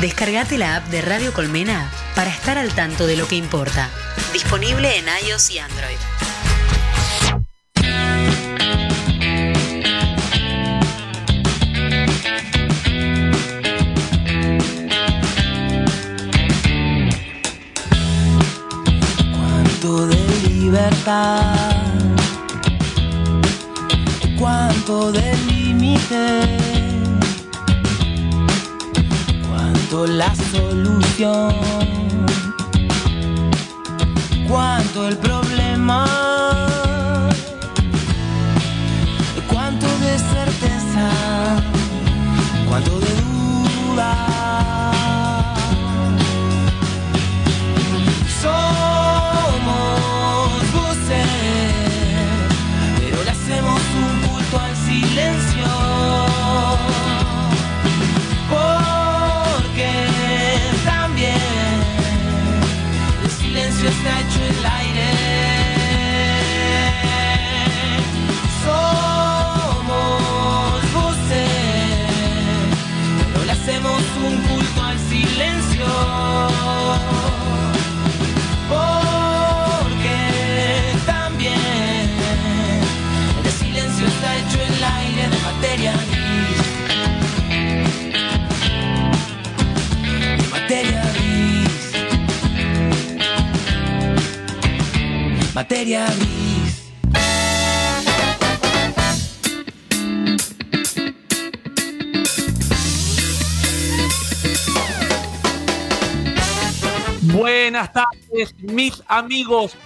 Descargate la app de Radio Colmena para estar al tanto de lo que importa. Disponible en iOS y Android. Cuánto de libertad, cuánto de límite, la solución, cuánto el problema, cuánto de certeza, cuánto de Materia gris. Buenas tardes, mis amigos.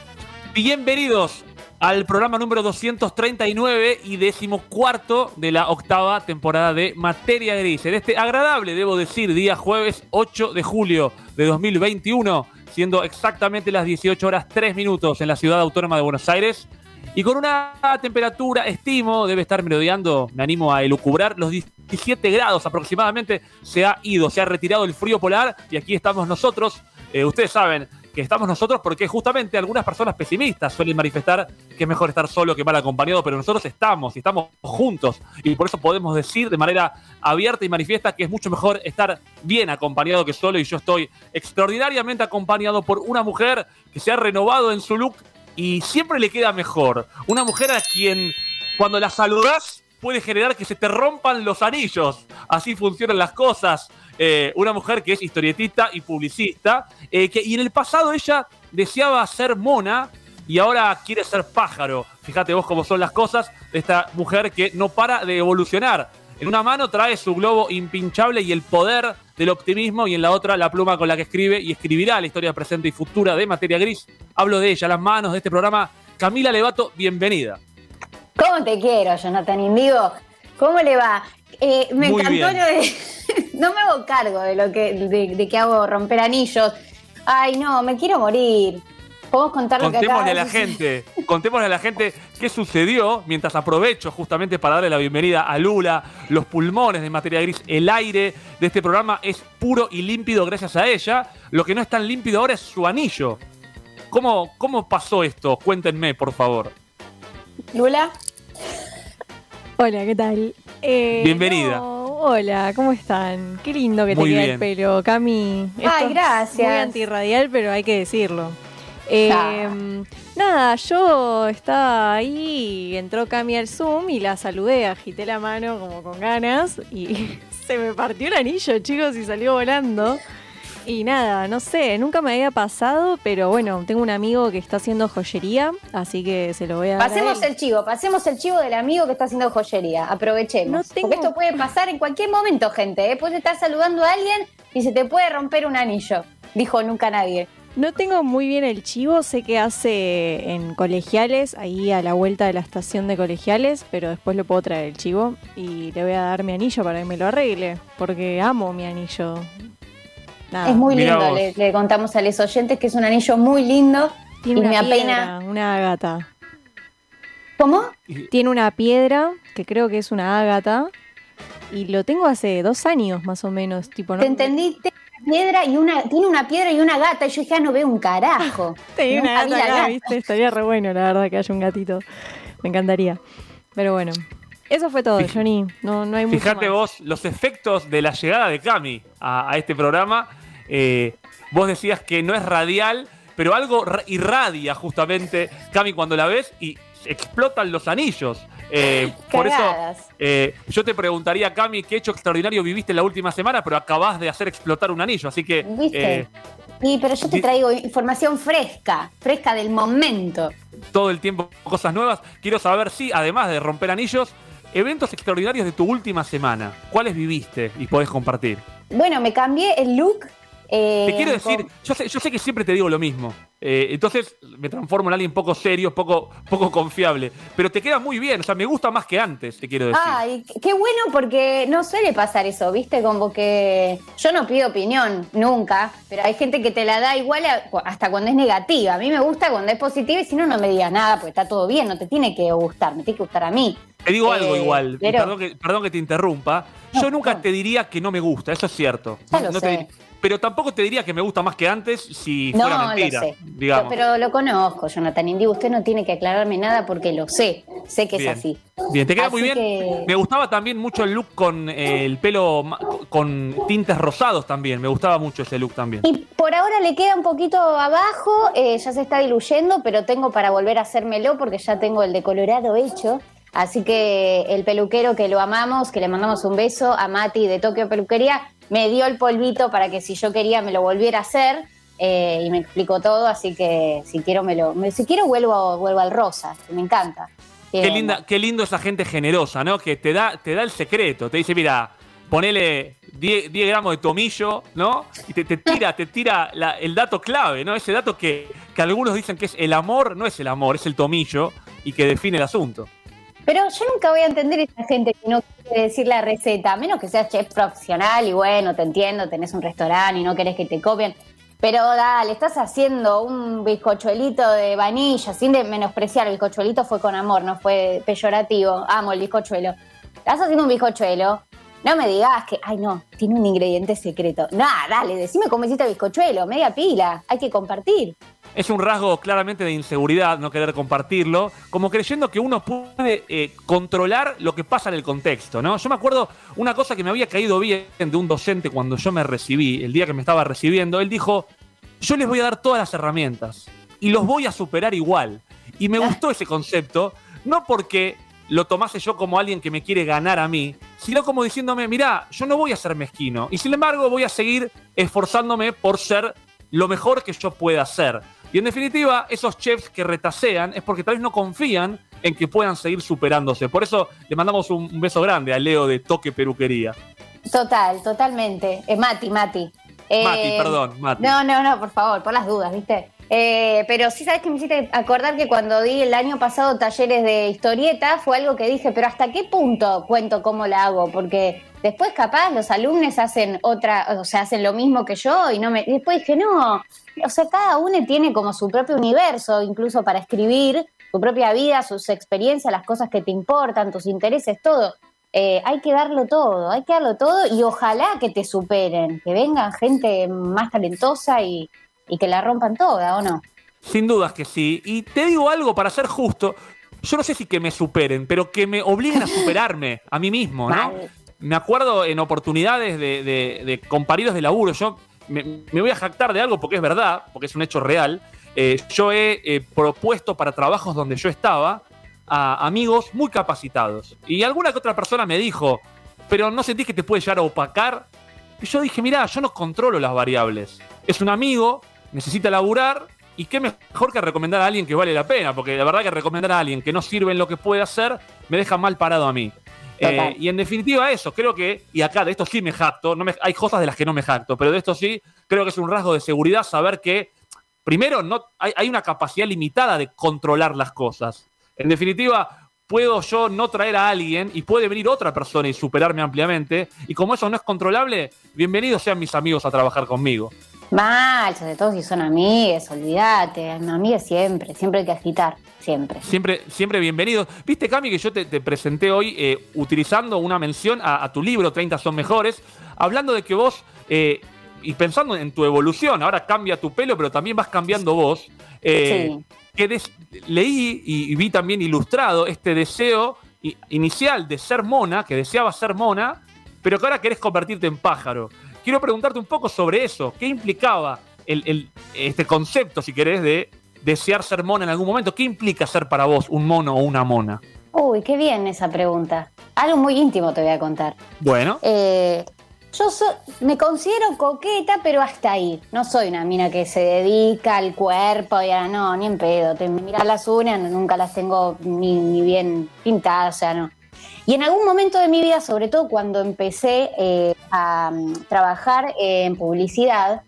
Bienvenidos al programa número 239 y decimocuarto de la octava temporada de Materia Gris. En este agradable, debo decir, día jueves 8 de julio de 2021, siendo exactamente las 18 horas 3 minutos en la ciudad autónoma de Buenos Aires. Y con una temperatura, estimo, debe estar merodeando, me animo a elucubrar, los 17 grados aproximadamente. Se ha ido, se ha retirado el frío polar y aquí estamos nosotros. Eh, ustedes saben que estamos nosotros porque justamente algunas personas pesimistas suelen manifestar que es mejor estar solo que mal acompañado, pero nosotros estamos y estamos juntos y por eso podemos decir de manera abierta y manifiesta que es mucho mejor estar bien acompañado que solo y yo estoy extraordinariamente acompañado por una mujer que se ha renovado en su look y siempre le queda mejor. Una mujer a quien cuando la saludás puede generar que se te rompan los anillos. Así funcionan las cosas. Eh, una mujer que es historietista y publicista, eh, que, y en el pasado ella deseaba ser mona y ahora quiere ser pájaro. Fíjate vos cómo son las cosas de esta mujer que no para de evolucionar. En una mano trae su globo impinchable y el poder del optimismo y en la otra la pluma con la que escribe y escribirá la historia presente y futura de Materia Gris. Hablo de ella, las manos de este programa. Camila Levato, bienvenida. ¿Cómo te quiero, Jonathan Indigo? ¿Cómo le va? Eh, me Muy encantó lo de. no me hago cargo de lo que, de, de que hago romper anillos. Ay, no, me quiero morir. ¿Podemos contar lo que Contémosle a la gente, contémosle a la gente qué sucedió mientras aprovecho justamente para darle la bienvenida a Lula, los pulmones de materia gris, el aire de este programa es puro y límpido gracias a ella. Lo que no es tan límpido ahora es su anillo. ¿Cómo, cómo pasó esto? Cuéntenme, por favor. Lula, Hola, ¿qué tal? Eh, Bienvenida. no, hola, ¿cómo están? Qué lindo que Muy te queda bien. el pelo, Cami. Esto Ay, es gracias. Muy antirradial, pero hay que decirlo. Eh. Nada, yo estaba ahí, entró Cami al Zoom y la saludé, agité la mano como con ganas y se me partió el anillo, chicos, y salió volando. Y nada, no sé, nunca me había pasado, pero bueno, tengo un amigo que está haciendo joyería, así que se lo voy a dar. pasemos el chivo, pasemos el chivo del amigo que está haciendo joyería. Aprovechemos. No tengo- Porque esto puede pasar en cualquier momento, gente. ¿eh? Puedes estar saludando a alguien y se te puede romper un anillo. Dijo nunca nadie. No tengo muy bien el chivo, sé que hace en colegiales, ahí a la vuelta de la estación de colegiales, pero después lo puedo traer el chivo y le voy a dar mi anillo para que me lo arregle, porque amo mi anillo. Nada, es muy Mirá lindo, le, le contamos a los oyentes que es un anillo muy lindo. tiene y una me piedra, apena. una ágata. ¿Cómo? Tiene una piedra, que creo que es una ágata, y lo tengo hace dos años más o menos, tipo, ¿no? Te entendí, tiene una piedra y una, tiene una piedra y una gata. Y yo dije, ah, no veo un carajo. Tenía una gata acá, gata. ¿viste? Estaría re bueno, la verdad, que haya un gatito. Me encantaría. Pero bueno, Eso fue todo, Johnny. No, no hay mucho Fíjate más. vos los efectos de la llegada de Cami a, a este programa. Eh, vos decías que no es radial, pero algo ra- irradia justamente, Cami, cuando la ves y explotan los anillos. Eh, por eso, eh, yo te preguntaría, Cami, qué hecho extraordinario viviste la última semana, pero acabás de hacer explotar un anillo. Así que, ¿Viste? eh, Sí, pero yo te traigo información fresca, fresca del momento. todo el tiempo cosas nuevas. Quiero saber si, además de romper anillos, eventos extraordinarios de tu última semana, ¿cuáles viviste y podés compartir? Bueno, me cambié el look. Eh, Te quiero con- decir, yo sé, yo sé que siempre te digo lo mismo. Eh, entonces me transformo en alguien poco serio, poco, poco confiable. Pero te queda muy bien, o sea, me gusta más que antes, te quiero decir. Ay, qué bueno porque no suele pasar eso, ¿viste? Como que yo no pido opinión nunca, pero hay gente que te la da igual a- hasta cuando es negativa. A mí me gusta cuando es positiva y si no, no me digas nada porque está todo bien, no te tiene que gustar, me tiene que gustar a mí. Te digo Eh, algo igual, y pero- perdón, que, perdón que te interrumpa. No, yo nunca no. te diría que no me gusta, eso es cierto. Ya lo No sé. Pero tampoco te diría que me gusta más que antes si No, fuera mentira, lo sé. digamos. Pero, pero lo conozco, Jonathan Indy. Usted no tiene que aclararme nada porque lo sé. Sé que Bien. es así. Bien, te queda Así muy bien. que- Me gustaba también mucho el look con eh, el pelo con tintes rosados también. Me gustaba mucho ese look también. Y por ahora le queda un poquito abajo, eh, ya se está diluyendo, pero tengo para volver a hacérmelo porque ya tengo el de Colorado hecho. Así que el peluquero que lo amamos, que le mandamos un beso a Mati de Tokio Peluquería, me dio el polvito para que si yo quería me lo volviera a hacer eh, y me explicó todo, así que si quiero me lo, me- si quiero vuelvo, vuelvo al rosa, que me encanta. Qué, Bien. linda, qué lindo esa gente generosa, ¿no? Que te da, te da el secreto. Te dice, mira, ponele 10, 10 gramos de tomillo, ¿no? Y te, te tira, te tira la- el dato clave, ¿no? Ese dato que, que algunos dicen que es el amor, no es el amor, es el tomillo y que define el asunto. Pero yo nunca voy a entender a esa gente que no quiere decir la receta, a menos que seas chef profesional y bueno, te entiendo, tenés un restaurante y no querés que te copien. Pero dale, estás haciendo un bizcochuelito de vainilla, sin de menospreciar, el bizcochuelito fue con amor, no fue peyorativo. Amo el bizcochuelo. Estás haciendo un bizcochuelo, no me digas que, ay no, tiene un ingrediente secreto. Nah, dale, decime cómo hiciste el bizcochuelo, media pila, hay que compartir. Es un rasgo claramente de inseguridad no querer compartirlo, como creyendo que uno puede eh, controlar lo que pasa en el contexto, ¿no? Yo me acuerdo una cosa que me había caído bien de un docente cuando yo me recibí, el día que me estaba recibiendo, él dijo, yo les voy a dar todas las herramientas y los voy a superar igual. Y me gustó ese concepto, no porque lo tomase yo como alguien que me quiere ganar a mí, sino como diciéndome, mirá, yo no voy a ser mezquino, y sin embargo voy a seguir esforzándome por ser lo mejor que yo pueda hacer. Y en definitiva, esos chefs que retasean es porque tal vez no confían en que puedan seguir superándose. Por eso le mandamos un, beso grande a Leo de Toque Peluquería. Total, totalmente. Eh, Mati, Mati. Eh, Mati, perdón, Mati. No, no, no, por favor, por las dudas, ¿viste? Eh, pero sí sabes que me hiciste acordar que cuando di el año pasado talleres de historieta fue algo que dije, pero ¿hasta qué punto cuento cómo la hago? Porque después capaz los alumnos hacen otra, o sea, hacen lo mismo que yo y no me. y después dije, no, o sea, cada uno tiene como su propio universo, incluso para escribir, su propia vida, sus experiencias, las cosas que te importan, tus intereses, todo. Eh, hay que darlo todo, hay que darlo todo y ojalá que te superen, que vengan gente más talentosa y, y que la rompan toda, ¿o no? Sin dudas que sí. Y te digo algo para ser justo. Yo no sé si que me superen, pero que me obliguen a superarme a mí mismo, ¿no? Mal. Me acuerdo en oportunidades de, de- de compañeros de laburo. Yo me, me voy a jactar de algo porque es verdad, porque es un hecho real. Eh, yo he eh, propuesto para trabajos donde yo estaba a amigos muy capacitados. Y alguna que otra persona me dijo, pero ¿no sentís que te puede llegar a opacar? Y yo dije, mirá, yo no controlo las variables. Es un amigo, necesita laburar, y qué mejor que recomendar a alguien que vale la pena, porque la verdad que recomendar a alguien que no sirve en lo que puede hacer, me deja mal parado a mí. Eh, y en definitiva eso, creo que, y acá de esto sí me jacto, no me- hay cosas de las que no me jacto, pero de esto sí, creo que es un rasgo de seguridad saber que, primero, no, hay, hay una capacidad limitada de controlar las cosas. En definitiva, puedo yo no traer a alguien y puede venir otra persona y superarme ampliamente. Y como eso no es controlable, bienvenidos sean mis amigos a trabajar conmigo. Mal, sobre todo si son amigues, olvídate, amigues siempre, siempre hay que agitar, siempre. Siempre, siempre bienvenidos. Viste, Cami, que yo te, te presenté hoy eh, utilizando una mención a, a tu libro, 30 son mejores, hablando de que vos, eh, y pensando en tu evolución, ahora cambia tu pelo, pero también vas cambiando vos. eh, Sí. que des- leí y, y vi también ilustrado este deseo inicial de ser mona, que deseabas ser mona, pero que ahora querés convertirte en pájaro. Quiero preguntarte un poco sobre eso. ¿Qué implicaba el, el- este concepto, si querés, de desear ser mona en algún momento? ¿Qué implica ser para vos un mono o una mona? Uy, qué bien esa pregunta. Algo muy íntimo te voy a contar. Bueno, Eh, yo so- me considero coqueta, pero hasta ahí. No soy una mina que se dedica al cuerpo y a no, ni en pedo. Te miras las uñas, nunca las tengo ni, ni bien pintadas, o sea, no. Y en algún momento de mi vida, sobre todo cuando empecé eh, a mm, trabajar en publicidad,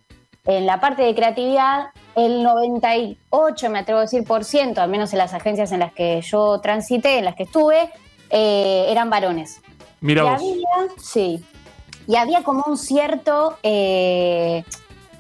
en la parte de creatividad, el 98, me atrevo a decir, por ciento, al menos en las agencias en las que yo transité, en las que estuve, eh, eran varones. mira Y vos. había, sí. Y había como un cierto, eh,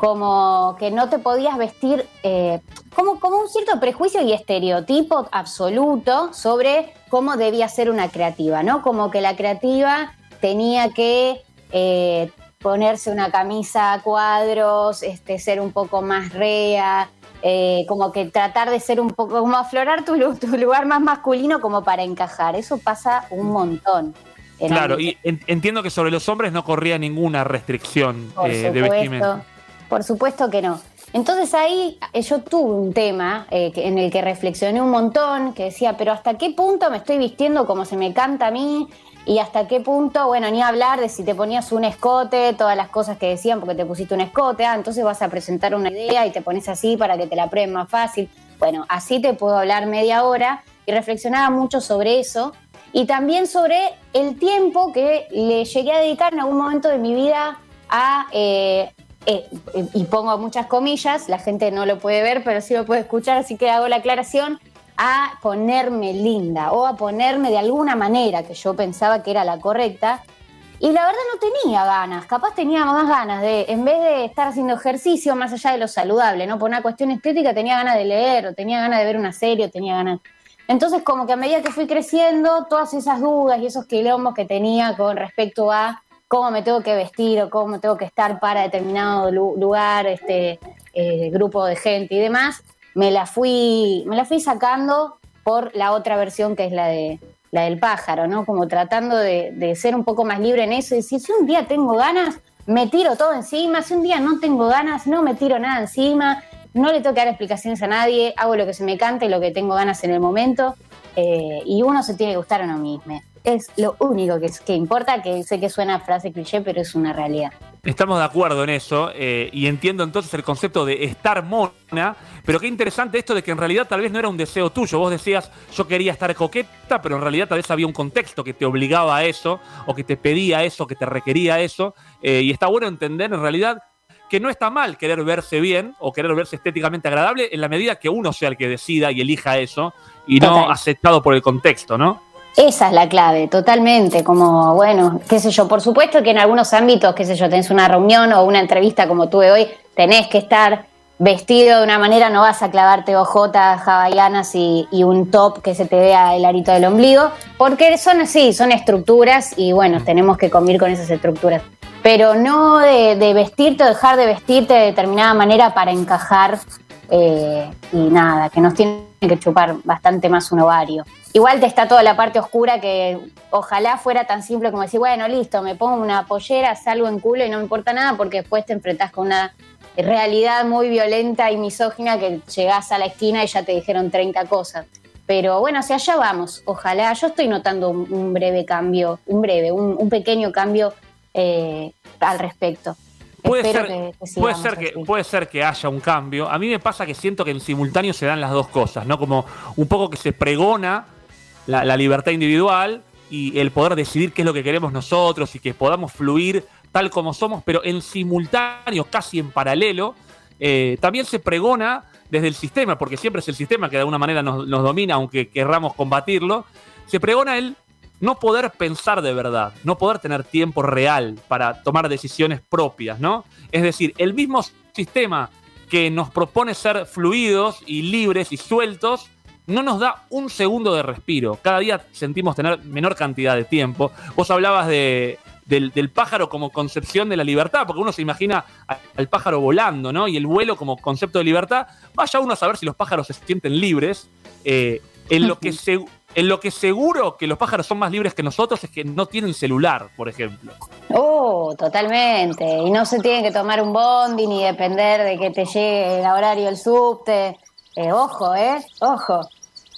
como que no te podías vestir, eh, como, como un cierto prejuicio y estereotipo absoluto sobre cómo debía ser una creativa, ¿no? Como que la creativa tenía que eh, ponerse una camisa a cuadros, este, ser un poco más rea, eh, como que tratar de ser un poco, como aflorar tu, lu- tu lugar más masculino como para encajar. Eso pasa un montón. Claro, y en- entiendo que sobre los hombres no corría ninguna restricción por eh, de vestimenta. Por supuesto que no. Entonces ahí eh, yo tuve un tema eh, en el que reflexioné un montón, que decía, pero ¿hasta qué punto me estoy vistiendo como se me canta a mí? Y hasta qué punto, bueno, ni hablar de si te ponías un escote, todas las cosas que decían porque te pusiste un escote, ah, entonces vas a presentar una idea y te pones así para que te la prueben más fácil. Bueno, así te puedo hablar media hora y reflexionaba mucho sobre eso y también sobre el tiempo que le llegué a dedicar en algún momento de mi vida a, eh, eh, y pongo muchas comillas, la gente no lo puede ver, pero sí lo puede escuchar, así que hago la aclaración, a ponerme linda o a ponerme de alguna manera que yo pensaba que era la correcta. Y la verdad no tenía ganas, capaz tenía más ganas de, en vez de estar haciendo ejercicio más allá de lo saludable, ¿no? Por una cuestión estética tenía ganas de leer, o tenía ganas de ver una serie, o tenía ganas... Entonces como que a medida que fui creciendo, todas esas dudas y esos quilombos que tenía con respecto a cómo me tengo que vestir o cómo tengo que estar para determinado lu- lugar, este eh, grupo de gente y demás, me la fui, me la fui sacando por la otra versión que es la de la del pájaro, ¿no? Como tratando de, de ser un poco más libre en eso y decir, si un día tengo ganas, me tiro todo encima, si un día no tengo ganas, no me tiro nada encima, no le tengo que dar explicaciones a nadie, hago lo que se me cante, lo que tengo ganas en el momento, eh, y uno se tiene que gustar a uno mismo. Es lo único que, que importa, que sé que suena frase cliché, pero es una realidad. Estamos de acuerdo en eso eh, y entiendo entonces el concepto de estar mona, pero qué interesante esto de que en realidad tal vez no era un deseo tuyo. Vos decías, yo quería estar coqueta, pero en realidad tal vez había un contexto que te obligaba a eso, o que te pedía eso, que te requería eso. eh, y está bueno entender en realidad que no está mal querer verse bien o querer verse estéticamente agradable en la medida que uno sea el que decida y elija eso y no Total. aceptado por el contexto, ¿no? Esa es la clave, totalmente. Como, bueno, qué sé yo, por supuesto que en algunos ámbitos, qué sé yo, tenés una reunión o una entrevista como tuve hoy, tenés que estar vestido de una manera, no vas a clavarte ojotas hawaianas y, y un top que se te vea el arito del ombligo, porque son así, son estructuras y bueno, tenemos que convivir con esas estructuras. Pero no de, de vestirte o dejar de vestirte de determinada manera para encajar eh, y nada, que nos tiene que chupar bastante más un ovario. Igual te está toda la parte oscura que ojalá fuera tan simple como decir, bueno, listo, me pongo una pollera, salgo en culo y no me importa nada porque después te enfrentás con una realidad muy violenta y misógina que llegás a la esquina y ya te dijeron 30 cosas. Pero bueno, hacia allá vamos. Ojalá, yo estoy notando un, breve cambio, un breve, un, un pequeño cambio eh, al respecto. Puede ser, que- que puede, ser que, así. puede ser que haya un cambio. A mí me pasa que siento que en simultáneo se dan las dos cosas, ¿no? Como un poco que se pregona la, la libertad individual y el poder decidir qué es lo que queremos nosotros y que podamos fluir tal como somos, pero en simultáneo, casi en paralelo, eh, también se pregona desde el sistema, porque siempre es el sistema que de alguna manera nos, nos domina, aunque querramos combatirlo, se pregona el no poder pensar de verdad, no poder tener tiempo real para tomar decisiones propias, ¿no? Es decir, el mismo sistema que nos propone ser fluidos y libres y sueltos, no nos da un segundo de respiro. Cada día sentimos tener menor cantidad de tiempo. Vos hablabas de, del, pájaro como concepción de la libertad, porque uno se imagina al pájaro volando, ¿no? Y el vuelo como concepto de libertad. Vaya uno a saber si los pájaros se sienten libres. eh, en lo que se- en lo que seguro que los pájaros son más libres que nosotros es que no tienen celular, por ejemplo. Oh, totalmente. Y no se tiene que tomar un bondi ni depender de que te llegue el horario del subte. Eh, ojo, ¿eh? Ojo.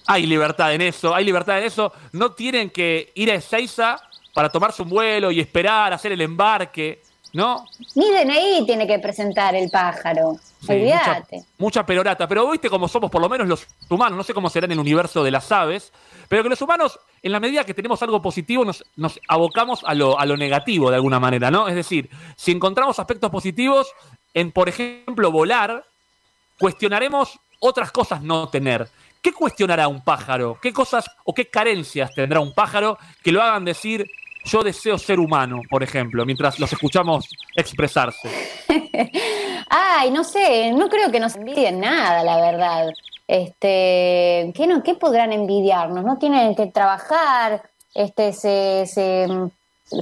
Hay libertad en eso, hay libertad en eso. No tienen que ir a Ezeiza para tomarse un vuelo y esperar, hacer el embarque, ¿no? Ni DNI tiene que presentar el pájaro. Sí. Mucha, mucha perorata. Pero viste cómo somos, por lo menos los humanos, no sé cómo será en el universo de las aves, pero que los humanos, en la medida que tenemos algo positivo, nos, nos abocamos a lo, a lo negativo de alguna manera, ¿no? Es decir, si encontramos aspectos positivos en, por ejemplo, volar, cuestionaremos otras cosas no tener. ¿Qué cuestionará un pájaro? ¿Qué cosas o qué carencias tendrá un pájaro que lo hagan decir yo deseo ser humano, por ejemplo, mientras los escuchamos expresarse? Ay, no sé, no creo que nos envidien nada, la verdad. Este, ¿qué, no, ¿Qué podrán envidiarnos? No tienen que trabajar, este, se, se mm,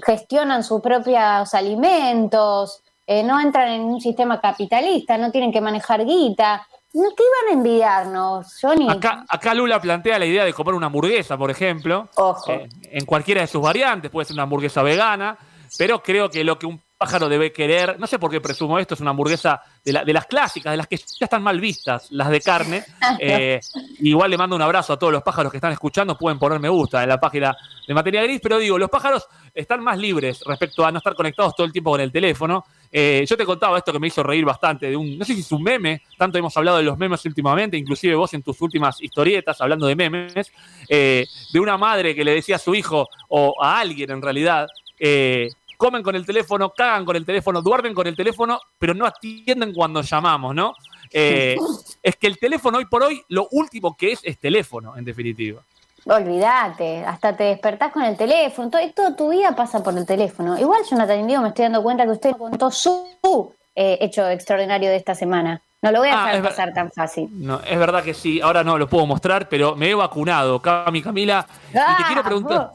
gestionan sus propios alimentos, eh, no entran en un sistema capitalista, no tienen que manejar guita. No, ¿Qué iban a envidiarnos, Johnny? Acá, acá Lula plantea la idea de comer una hamburguesa, por ejemplo. Ojo. eh, en cualquiera de sus variantes, puede ser una hamburguesa vegana, pero creo que lo que un pájaro debe querer, no sé por qué presumo esto, es una hamburguesa de, la- de las clásicas, de las que ya están mal vistas, las de carne. Eh, igual le mando un abrazo a todos los pájaros que están escuchando, pueden poner me gusta en la página de Materia Gris, pero digo, los pájaros están más libres respecto a no estar conectados todo el tiempo con el teléfono. Eh, yo te contaba esto que me hizo reír bastante, de un, no sé si es un meme, tanto hemos hablado de los memes últimamente, inclusive vos en tus últimas historietas hablando de memes, eh, de una madre que le decía a su hijo, o a alguien en realidad, eh, comen con el teléfono, cagan con el teléfono, duermen con el teléfono, pero no atienden cuando llamamos, ¿no? Eh, es que el teléfono hoy por hoy, lo último que es, es teléfono, en definitiva. Olvídate, hasta te despertás con el teléfono, todo, toda tu vida pasa por el teléfono. Igual, Jonathan Indigo, me estoy dando cuenta que usted contó su eh, hecho extraordinario de esta semana. No lo voy a Ah, dejar pasar tan fácil. No, es verdad que sí, ahora no lo puedo mostrar, pero me he vacunado, Cami Camila, y te Ah, quiero preguntar.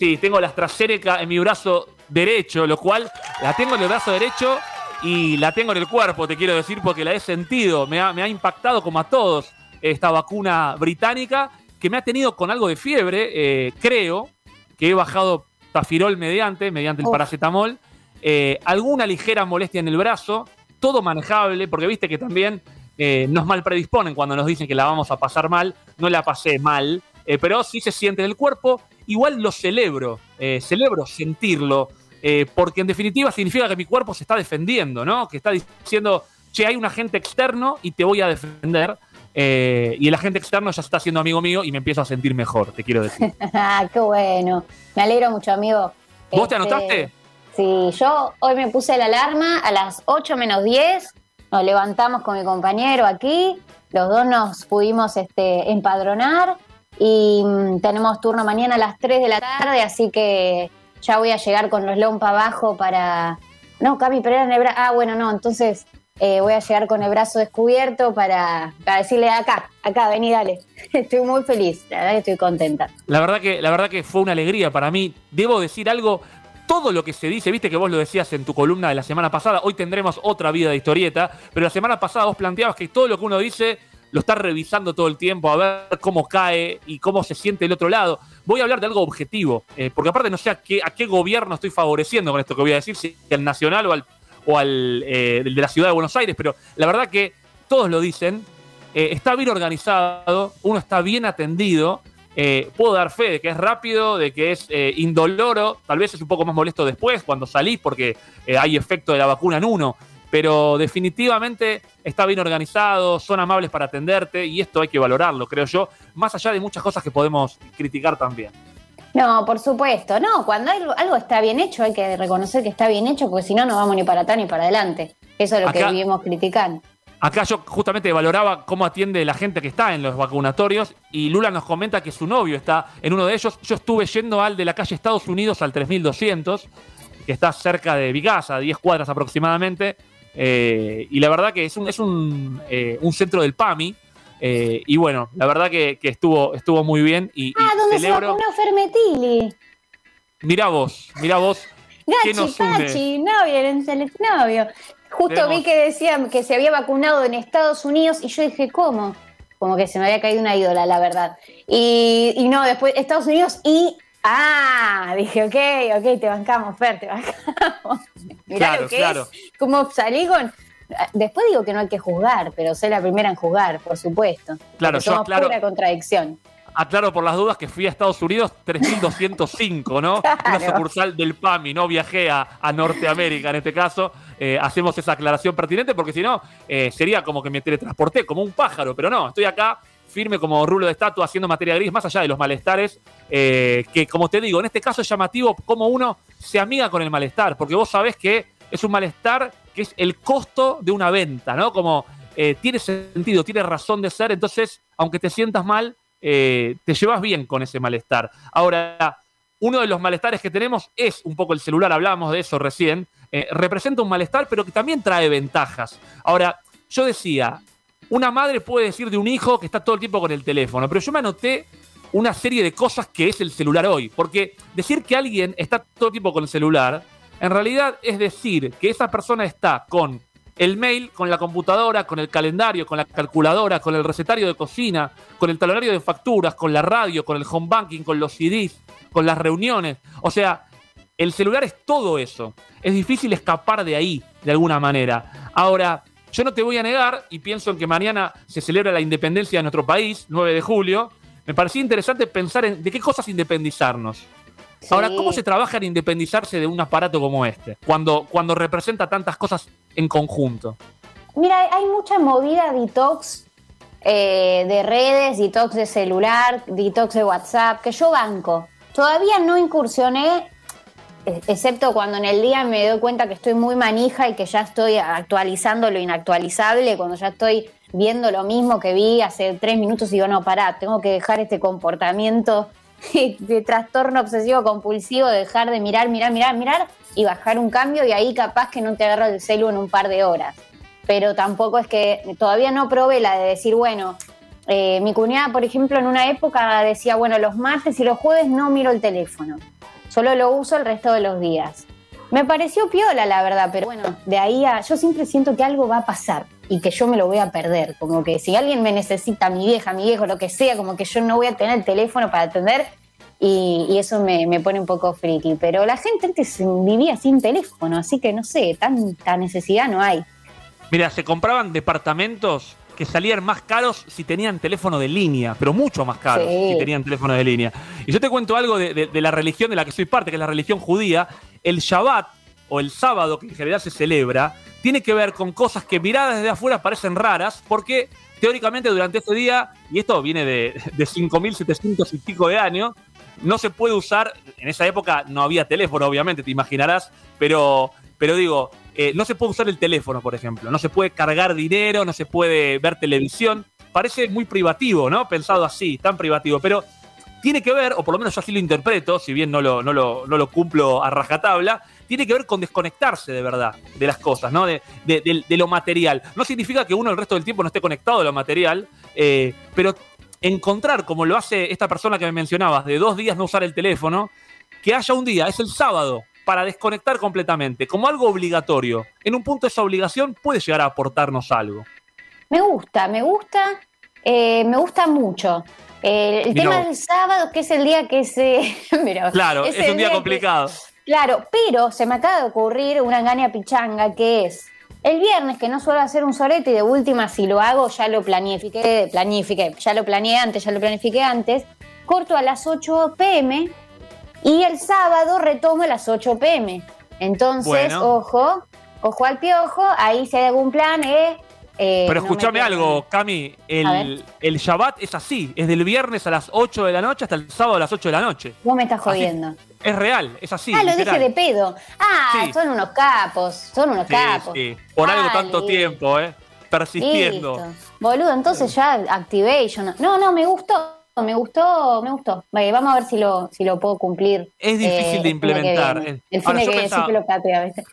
Sí, tengo la AstraZeneca en mi brazo derecho, lo cual la tengo en el brazo derecho y la tengo en el cuerpo, te quiero decir, porque la he sentido. Me ha, me ha impactado, como a todos, esta vacuna británica que me ha tenido con algo de fiebre, eh, creo, que he bajado tafirol mediante, mediante el paracetamol, eh, alguna ligera molestia en el brazo, todo manejable, porque viste que también eh, nos mal predisponen cuando nos dicen que la vamos a pasar mal, no la pasé mal, eh, pero sí se siente en el cuerpo, igual lo celebro, eh, celebro sentirlo, eh, porque en definitiva significa que mi cuerpo se está defendiendo, ¿no? Que está diciendo, che, hay un agente externo y te voy a defender, eh, y el agente externo ya está haciendo amigo mío y me empiezo a sentir mejor, te quiero decir. Ah, qué bueno. Me alegro mucho, amigo. ¿Vos te Este, anotaste? Sí, yo hoy me puse la alarma a las 8 menos 10. Nos levantamos con mi compañero aquí. Los dos nos pudimos este, empadronar. Y mm, tenemos turno mañana a las 3 de la tarde. Así que ya voy a llegar con los lompa abajo para. No, Cami, pero era en el bra- Ah, bueno, no. Entonces eh, voy a llegar con el brazo descubierto para, para decirle acá, acá, vení, dale. Estoy muy feliz. La verdad que estoy contenta. La verdad que, la verdad que fue una alegría para mí. Debo decir algo. Todo lo que se dice, viste que vos lo decías en tu columna de la semana pasada, hoy tendremos otra vida de historieta, pero la semana pasada vos planteabas que todo lo que uno dice lo está revisando todo el tiempo, a ver cómo cae y cómo se siente el otro lado. Voy a hablar de algo objetivo, eh, porque aparte no sé a qué, gobierno estoy favoreciendo con esto que voy a decir, si al nacional o al, o al eh, de la ciudad de Buenos Aires, pero la verdad que todos lo dicen, eh, está bien organizado, uno está bien atendido, puedo dar fe de que es rápido, de que es indoloro, tal vez es un poco más molesto después cuando salís porque hay efecto de la vacuna en uno, pero definitivamente está bien organizado, son amables para atenderte y esto hay que valorarlo, creo yo, más allá de muchas cosas que podemos criticar también. No, por supuesto. No, cuando algo, algo está bien hecho hay que reconocer que está bien hecho porque si no, no vamos ni para atrás ni para adelante. Eso es lo que vivimos criticando. Acá yo justamente valoraba cómo atiende la gente que está en los vacunatorios y Lula nos comenta que su novio está en uno de ellos. Yo estuve yendo al de la calle Estados Unidos al 3200, que está cerca de Vigasa, a 10 cuadras aproximadamente. Eh, y la verdad que es un, es un, eh, un centro del PAMI. eh, y bueno, la verdad que, que estuvo, estuvo muy bien. Y, y Ah, ¿dónde se celebro. vacunó Fermetili? Mirá vos, mirá vos. ¿Qué Gachi, nos? Gachi, novio, eres el novio. Justo Tenemos- vi que decían que se había vacunado en Estados Unidos y yo dije, ¿cómo? como que se me había caído una ídola, la verdad. Y, y no, después Estados Unidos y... Ah, dije, ok, ok, te bancamos, Fer, te bancamos. Mirá Claro, lo que claro. es, como salí con... Después digo que no hay que juzgar, pero soy la primera en juzgar, por supuesto. Claro, yo somos aclaro- pura contradicción. Aclaro por las dudas que fui a Estados Unidos 3205, ¿no? Una sucursal del PAMI, no viajé a, a Norteamérica en este caso. Eh, hacemos esa aclaración pertinente porque si no, eh, sería como que me teletransporté como un pájaro, pero no, estoy acá firme como rulo de estatua haciendo materia gris, más allá de los malestares, eh, que como te digo, en este caso es llamativo cómo uno se amiga con el malestar, porque vos sabés que es un malestar que es el costo de una venta, ¿no? Como eh, tiene sentido, tiene razón de ser, entonces, aunque te sientas mal, eh, te llevas bien con ese malestar. Ahora, uno de los malestares que tenemos es un poco el celular, hablábamos de eso recién, representa un malestar, pero que también trae ventajas. Ahora, yo decía, una madre puede decir de un hijo que está todo el tiempo con el teléfono, pero yo me anoté una serie de cosas que es el celular hoy, porque decir que alguien está todo el tiempo con el celular, en realidad es decir que esa persona está con el mail, con la computadora, con el calendario, con la calculadora, con el recetario de cocina, con el talonario de facturas, con la radio, con el home banking, con los CDs, con las reuniones. O sea, el celular es todo eso. Es difícil escapar de ahí, de alguna manera. Ahora, yo no te voy a negar, y pienso en que mañana se celebra la independencia de nuestro país, 9 de julio, me parecía interesante pensar en de qué cosas independizarnos. Ahora. ¿cómo se trabaja en independizarse de un aparato como este? Cuando, cuando representa tantas cosas en conjunto. Mira, hay mucha movida detox eh, de redes, detox de celular, detox de WhatsApp, que yo banco. Todavía no incursioné, excepto cuando en el día me doy cuenta que estoy muy manija y que ya estoy actualizando lo inactualizable, cuando ya estoy viendo lo mismo que vi hace tres minutos y digo, no, pará, tengo que dejar este comportamiento de trastorno obsesivo compulsivo, dejar de mirar, mirar, mirar, mirar y bajar un cambio y ahí capaz que no te agarro el celu en un par de horas. Pero tampoco es que todavía no probé la de decir, bueno, eh, mi cuñada, por ejemplo, en una época decía, bueno, los martes y los jueves no miro el teléfono, solo lo uso el resto de los días. Me pareció piola, la verdad, pero bueno, de ahí a. Yo siempre siento que algo va a pasar y que yo me lo voy a perder. Como que si alguien me necesita, mi vieja, mi viejo, lo que sea, como que yo no voy a tener el teléfono para atender y, eso me, me pone un poco friki. Pero la gente antes vivía sin teléfono, así que no sé, tanta necesidad no hay. Mira, se compraban departamentos que salían más caros si tenían teléfono de línea, pero mucho más caros Sí. si tenían teléfono de línea. Y yo te cuento algo de, de- de la religión de la que soy parte, que es la religión judía. El Shabbat, o el sábado, que en general se celebra, tiene que ver con cosas que miradas desde afuera parecen raras, porque teóricamente durante ese día, y esto viene de, de 5.700 y pico de años, no se puede usar, en esa época no había teléfono, obviamente, te imaginarás, pero, pero digo, eh, no se puede usar el teléfono, por ejemplo, no se puede cargar dinero, no se puede ver televisión, parece muy privativo, ¿no? Pensado así, tan privativo, pero tiene que ver, o por lo menos yo así lo interpreto, si bien no lo, no lo, no lo cumplo a rajatabla, tiene que ver con desconectarse de verdad de las cosas, ¿no? De, de- lo material. No significa que uno el resto del tiempo no esté conectado a lo material, eh, pero encontrar, como lo hace esta persona que me mencionabas, de dos días no usar el teléfono, que haya un día, es el sábado, para desconectar completamente, como algo obligatorio. En un punto esa obligación puede llegar a aportarnos algo. Me gusta, me gusta, eh, me gusta mucho. Eh, el tema del sábado, que es el día que se. Mira, Claro, es, un día complicado. Claro, pero se me acaba de ocurrir una engaña pichanga que es el viernes, que no suelo hacer un sorete y de última, si lo hago, ya lo planifiqué, planifiqué, ya lo planeé antes, ya lo planifiqué antes. Corto a las 8 pm y el sábado retomo a las 8 pm. Entonces, Bueno. ojo, ojo al piojo, ahí si hay algún plan, eh. eh, Pero no me escúchame algo, Cami. El, el Shabbat es así. Es del viernes a las 8 de la noche hasta el sábado a las 8 de la noche. Vos me estás Así- jodiendo. Es real, es así. ah, lo dije de pedo. Ah, Sí. son unos capos, son unos Sí, capos. sí. Por algo tanto tiempo, ¿eh? Persistiendo. Listo. Boludo, entonces ya activé y yo no. No, no, me gustó, me gustó, me gustó. Vale, vamos a ver si lo, si lo puedo cumplir. Es difícil eh, de el fin implementar. Eh, El fin ahora, que pensaba- siempre lo patea, ¿viste?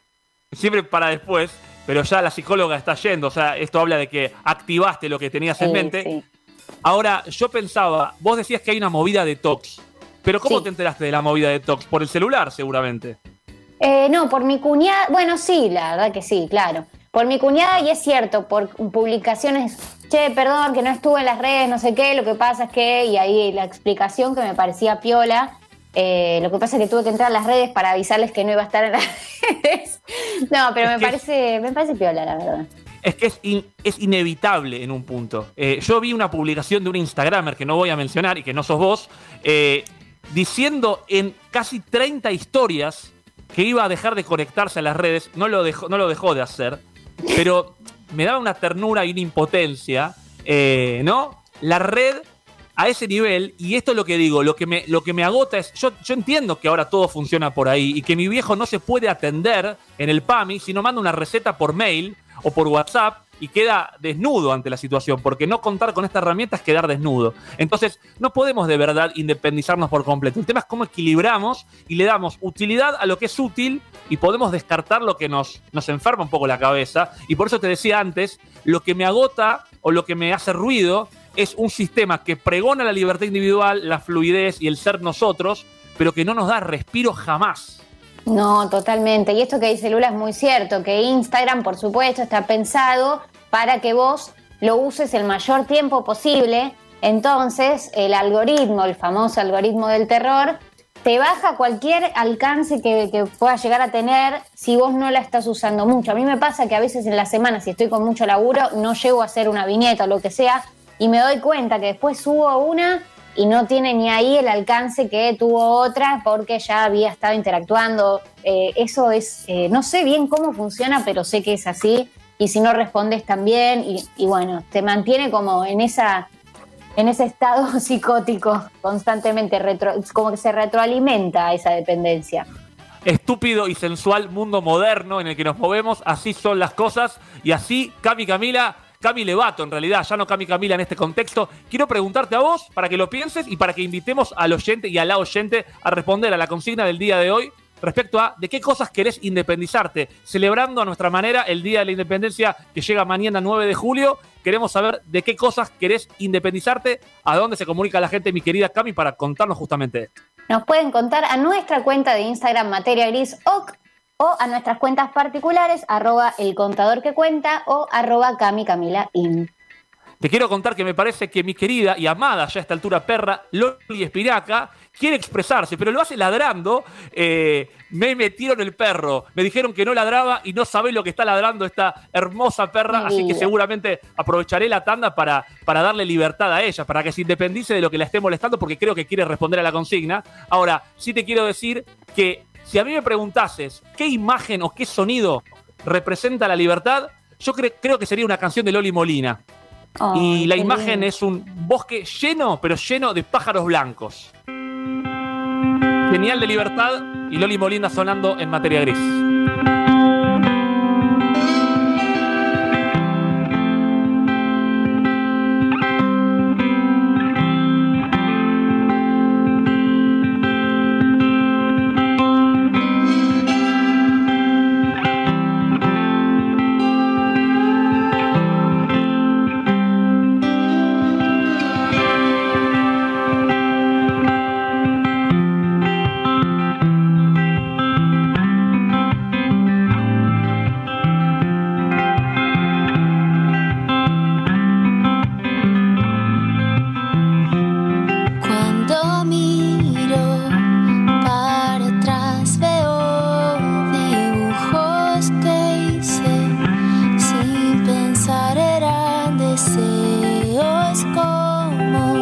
Siempre para después, pero ya la psicóloga está yendo. O sea, esto habla de que activaste lo que tenías en mente. sí. Ahora, yo pensaba, vos decías que hay una movida de tox. Pero ¿cómo Sí. te enteraste de la movida de tox? Por el celular, seguramente. Eh, no, por mi cuñada. Bueno, sí, la verdad que sí, claro. por mi cuñada y es cierto, por publicaciones, che, perdón, que no estuve en las redes, no sé qué, lo que pasa es que, y ahí la explicación que me parecía piola, eh, lo que pasa es que tuve que entrar a las redes para avisarles que no iba a estar en las redes. No, pero me parece, me parece piola, la verdad. Es que es, in- es inevitable en un punto. Eh, yo vi una publicación de un Instagramer que no voy a mencionar y que no sos vos, eh, diciendo en casi 30 historias que iba a dejar de conectarse a las redes. No lo dejó, no lo dejó de hacer, pero me daba una ternura y una impotencia, eh, ¿no? La red a ese nivel, y esto es lo que digo, lo que me, lo que me agota es, yo, yo entiendo que ahora todo funciona por ahí y que mi viejo no se puede atender en el PAMI si no manda una receta por mail o por WhatsApp y queda desnudo ante la situación, porque no contar con esta herramienta es quedar desnudo. Entonces, no podemos de verdad independizarnos por completo. El tema es cómo equilibramos y le damos utilidad a lo que es útil y podemos descartar lo que nos, nos enferma un poco la cabeza. Y por eso te decía antes, lo que me agota o lo que me hace ruido es un sistema que pregona la libertad individual, la fluidez y el ser nosotros, pero que no nos da respiro jamás. No, totalmente. Y esto que dice Lula es muy cierto, que Instagram, por supuesto, está pensado para que vos lo uses el mayor tiempo posible. Entonces, el algoritmo, el famoso algoritmo del terror, te baja cualquier alcance que, que puedas llegar a tener si vos no la estás usando mucho. A mí me pasa que a veces en la semana, si estoy con mucho laburo, no llego a hacer una viñeta o lo que sea, y me doy cuenta que después subo una y no tiene ni ahí el alcance que tuvo otra porque ya había estado interactuando. Eh, eso es, eh, no sé bien cómo funciona, pero sé que es así. Y si no respondes también, y, y bueno, te mantiene como en esa en ese estado psicótico constantemente, retro- como que se retroalimenta esa dependencia. estúpido y sensual mundo moderno en el que nos movemos, así son las cosas y así Cami Camila, Cami Levato en realidad, ya no Cami Camila en este contexto. Quiero preguntarte a vos para que lo pienses y para que invitemos al oyente y a la oyente a responder a la consigna del día de hoy respecto a de qué cosas querés independizarte, celebrando a nuestra manera el Día de la Independencia que llega mañana 9 de julio. Queremos saber de qué cosas querés independizarte, a dónde se comunica la gente, mi querida Cami, para contarnos justamente esto. Nos pueden contar a nuestra cuenta de Instagram Materia Gris o a nuestras cuentas particulares arroba el contador que cuenta o arroba Cami Camila In. Te quiero contar que me parece que mi querida y amada ya a esta altura perra, Loli Espiraca, quiere expresarse, pero lo hace ladrando. Eh, me metieron el perro, me dijeron que no ladraba y no sabés lo que está ladrando esta hermosa perra, así que vida. seguramente aprovecharé la tanda para, para darle libertad a ella, para que se independice de lo que la esté molestando, porque creo que quiere responder a la consigna. Ahora, sí te quiero decir que si a mí me preguntases qué imagen o qué sonido representa la libertad, yo cre- creo que sería una canción de Loli Molina. Y la imagen lindo. es un bosque lleno, pero lleno de pájaros blancos. Genial de libertad y Loli Molina sonando en materia gris. スコも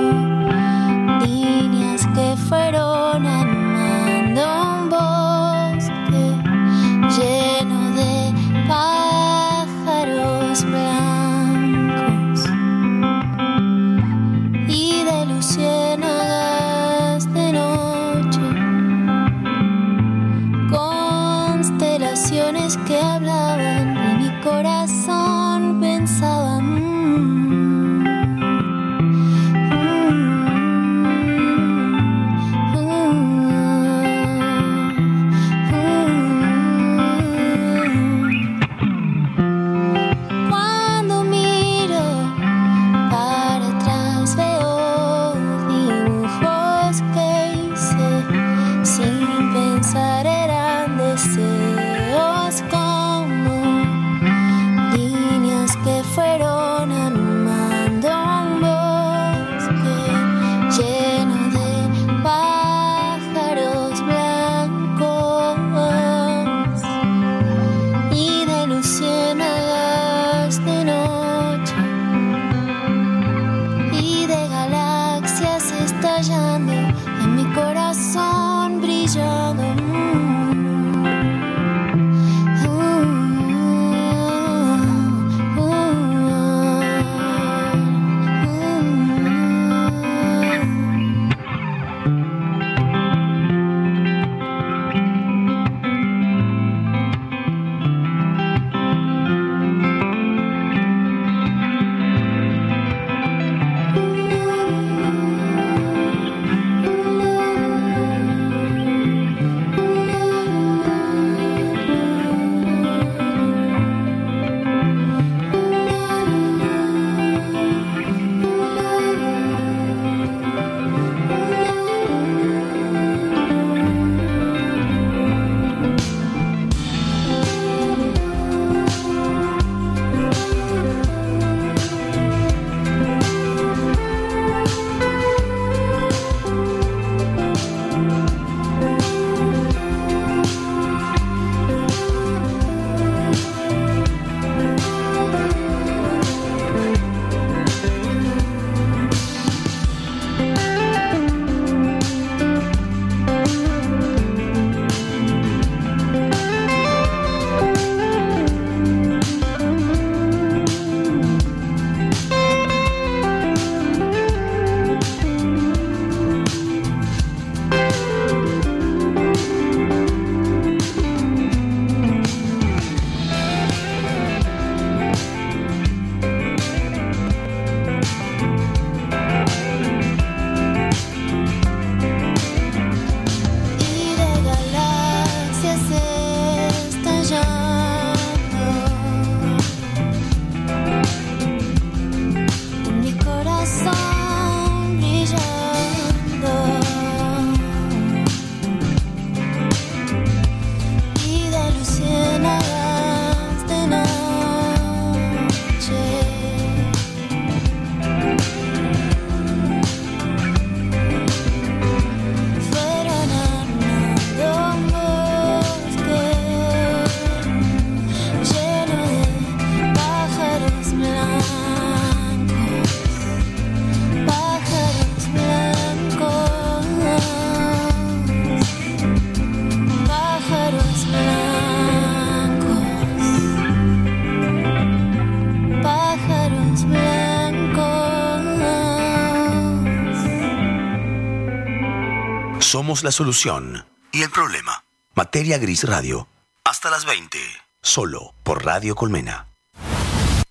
Somos la solución y el problema. Materia Gris Radio. Hasta las 20. Solo por Radio Colmena.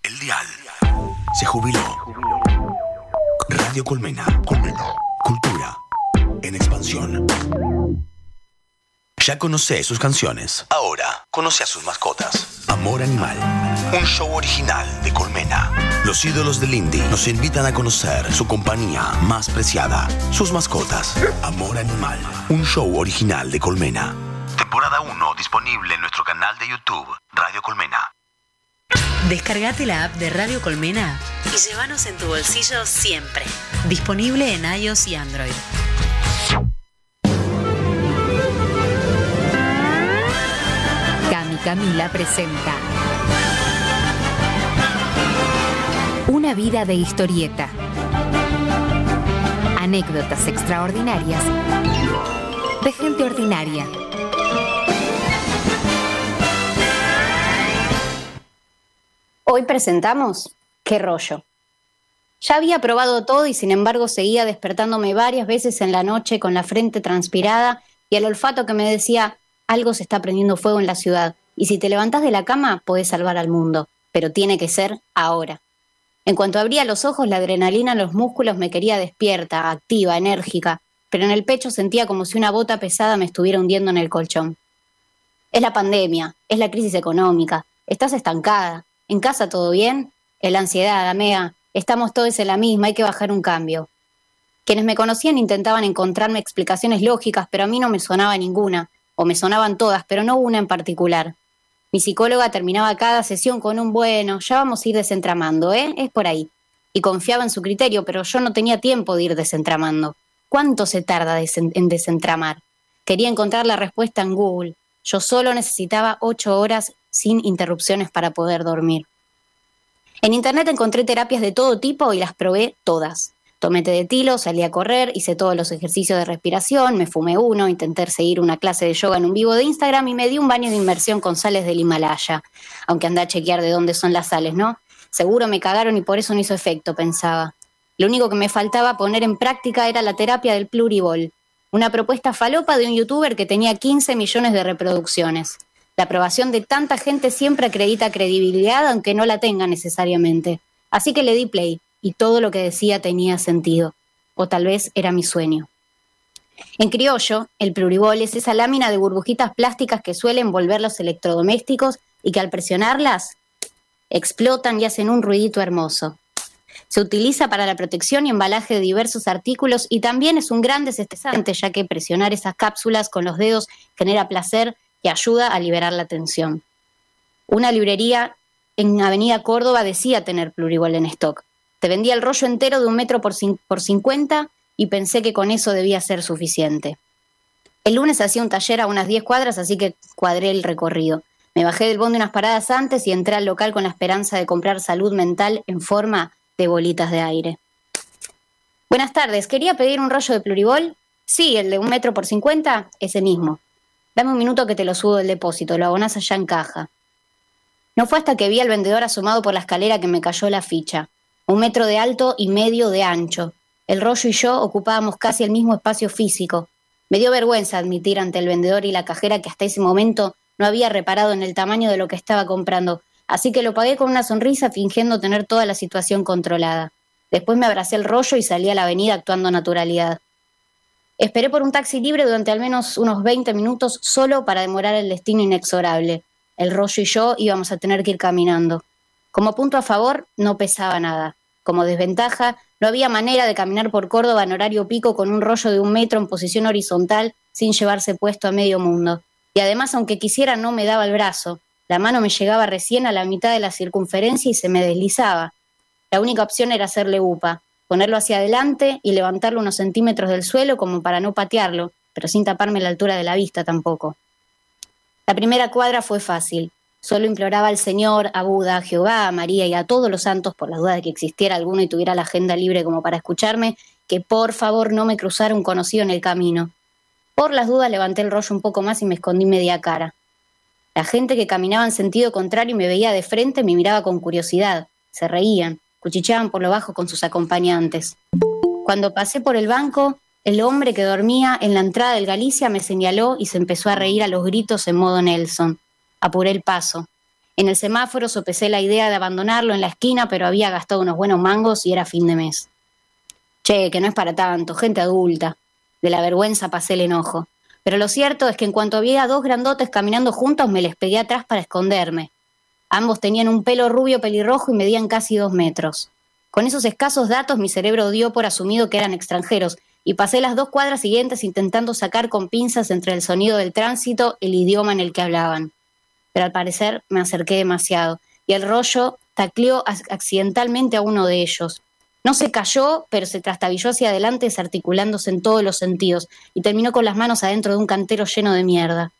El dial se jubiló. Radio Colmena. Colmena. Cultura en expansión. Ya conoce sus canciones. Ahora conoce a sus mascotas. Amor Animal. Un show original de Colmena. Los ídolos del indie nos invitan a conocer su compañía más preciada. Sus mascotas. Amor Animal. Un show original de Colmena. Temporada 1 disponible en nuestro canal de YouTube, Radio Colmena. Descargate la app de Radio Colmena y llévanos en tu bolsillo siempre. Disponible en iOS y Android. Cami Camila presenta Una vida de historieta. Anécdotas extraordinarias de gente ordinaria. Hoy presentamos ¿Qué rollo? Ya había probado todo y sin embargo seguía despertándome varias veces en la noche con la frente transpirada y el olfato que me decía algo se está prendiendo fuego en la ciudad y si te levantás de la cama podés salvar al mundo, pero tiene que ser ahora. En cuanto abría los ojos la adrenalina en los músculos me quería despierta, activa, enérgica, pero en el pecho sentía como si una bota pesada me estuviera hundiendo en el colchón. Es la pandemia, es la crisis económica, estás estancada, en casa todo bien, es la ansiedad, amea, estamos todos en la misma, hay que bajar un cambio. Quienes me conocían intentaban encontrarme explicaciones lógicas, pero a mí no me sonaba ninguna, o me sonaban todas, pero no una en particular. Mi psicóloga terminaba cada sesión con un bueno, ya vamos a ir desentramando, ¿eh? Es por ahí. Y confiaba en su criterio, pero yo no tenía tiempo de ir desentramando. ¿Cuánto se tarda en desentramar? Quería encontrar la respuesta en Google. Yo solo necesitaba ocho horas sin interrupciones para poder dormir. En internet encontré terapias de todo tipo y las probé todas. Tomé de tilo, salí a correr, hice todos los ejercicios de respiración, me fumé uno, intenté seguir una clase de yoga en un vivo de Instagram y me di un baño de inmersión con sales del Himalaya. Aunque anda a chequear de dónde son las sales, ¿no? Seguro me cagaron y por eso no hizo efecto, pensaba. Lo único que me faltaba poner en práctica era la terapia del pluribol, una propuesta falopa de un youtuber que tenía 15 millones de reproducciones. La aprobación de tanta gente siempre acredita credibilidad, aunque no la tenga necesariamente. Así que le di play y todo lo que decía tenía sentido. O tal vez era mi sueño. En criollo, el pluribol es esa lámina de burbujitas plásticas que suelen envolver los electrodomésticos y que al presionarlas explotan y hacen un ruidito hermoso. Se utiliza para la protección y embalaje de diversos artículos y también es un gran desestresante ya que presionar esas cápsulas con los dedos genera placer y ayuda a liberar la tensión. Una librería en Avenida Córdoba decía tener pluribol en stock. Te vendía el rollo entero de un metro por, cin- por 50 y pensé que con eso debía ser suficiente. El lunes hacía un taller a unas 10 cuadras, así que cuadré el recorrido. Me bajé del bondi unas paradas antes y entré al local con la esperanza de comprar salud mental en forma de bolitas de aire. Buenas tardes, ¿quería pedir un rollo de pluribol? Sí, el de un metro por 50, ese mismo. Dame un minuto que te lo subo del depósito, lo abonás allá en caja. No fue hasta que vi al vendedor asomado por la escalera que me cayó la ficha. Un metro de alto y medio de ancho. El rollo y yo ocupábamos casi el mismo espacio físico. Me dio vergüenza admitir ante el vendedor y la cajera que hasta ese momento no había reparado en el tamaño de lo que estaba comprando, así que lo pagué con una sonrisa fingiendo tener toda la situación controlada. Después me abracé el rollo y salí a la avenida actuando naturalidad. Esperé por un taxi libre durante al menos unos 20 minutos solo para demorar el destino inexorable. El rollo y yo íbamos a tener que ir caminando. Como punto a favor, no pesaba nada. Como desventaja, no había manera de caminar por Córdoba en horario pico con un rollo de un metro en posición horizontal sin llevarse puesto a medio mundo. Y además, aunque quisiera, no me daba el brazo. La mano me llegaba recién a la mitad de la circunferencia y se me deslizaba. La única opción era hacerle upa, ponerlo hacia adelante y levantarlo unos centímetros del suelo como para no patearlo, pero sin taparme la altura de la vista tampoco. La primera cuadra fue fácil. Solo imploraba al Señor, a Buda, a Jehová, a María y a todos los santos, por la duda de que existiera alguno y tuviera la agenda libre como para escucharme, que por favor no me cruzara un conocido en el camino. Por las dudas levanté el rollo un poco más y me escondí media cara. La gente que caminaba en sentido contrario y me veía de frente me miraba con curiosidad. Se reían, cuchicheaban por lo bajo con sus acompañantes. Cuando pasé por el banco, el hombre que dormía en la entrada del Galicia me señaló y se empezó a reír a los gritos en modo Nelson. Apuré el paso. En el semáforo sopesé la idea de abandonarlo en la esquina, pero había gastado unos buenos mangos y era fin de mes. Che, que no es para tanto, gente adulta. De la vergüenza pasé el enojo. Pero lo cierto es que en cuanto había dos grandotes caminando juntos, me les pegué atrás para esconderme. Ambos tenían un pelo rubio pelirrojo y medían casi dos metros. Con esos escasos datos mi cerebro dio por asumido que eran extranjeros y pasé las dos cuadras siguientes intentando sacar con pinzas entre el sonido del tránsito el idioma en el que hablaban. Pero al parecer me acerqué demasiado y el rollo tacleó accidentalmente a uno de ellos. No se cayó, pero se trastabilló hacia adelante desarticulándose en todos los sentidos y terminó con las manos adentro de un cantero lleno de mierda.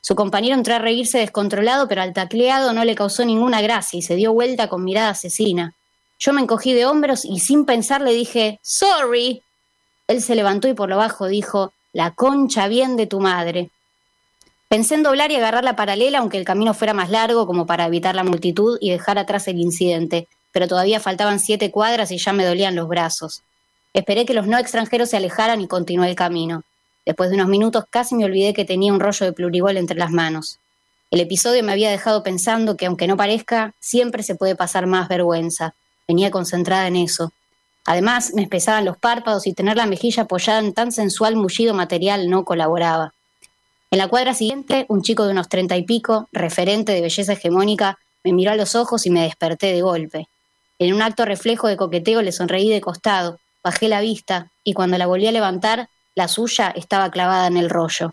Su compañero entró a reírse descontrolado, pero al tacleado no le causó ninguna gracia y se dio vuelta con mirada asesina. Yo me encogí de hombros y sin pensar le dije, Sorry. Él se levantó y por lo bajo dijo, La concha bien de tu madre. Pensé en doblar y agarrar la paralela, aunque el camino fuera más largo, como para evitar la multitud y dejar atrás el incidente, pero todavía faltaban siete cuadras y ya me dolían los brazos. Esperé que los no extranjeros se alejaran y continué el camino. Después de unos minutos casi me olvidé que tenía un rollo de pluribol entre las manos. El episodio me había dejado pensando que, aunque no parezca, siempre se puede pasar más vergüenza. Venía concentrada en eso. Además, me pesaban los párpados y tener la mejilla apoyada en tan sensual mullido material no colaboraba. En la cuadra siguiente, un chico de unos treinta y pico, referente de belleza hegemónica, me miró a los ojos y me desperté de golpe. En un acto reflejo de coqueteo le sonreí de costado, bajé la vista y cuando la volví a levantar, la suya estaba clavada en el rollo.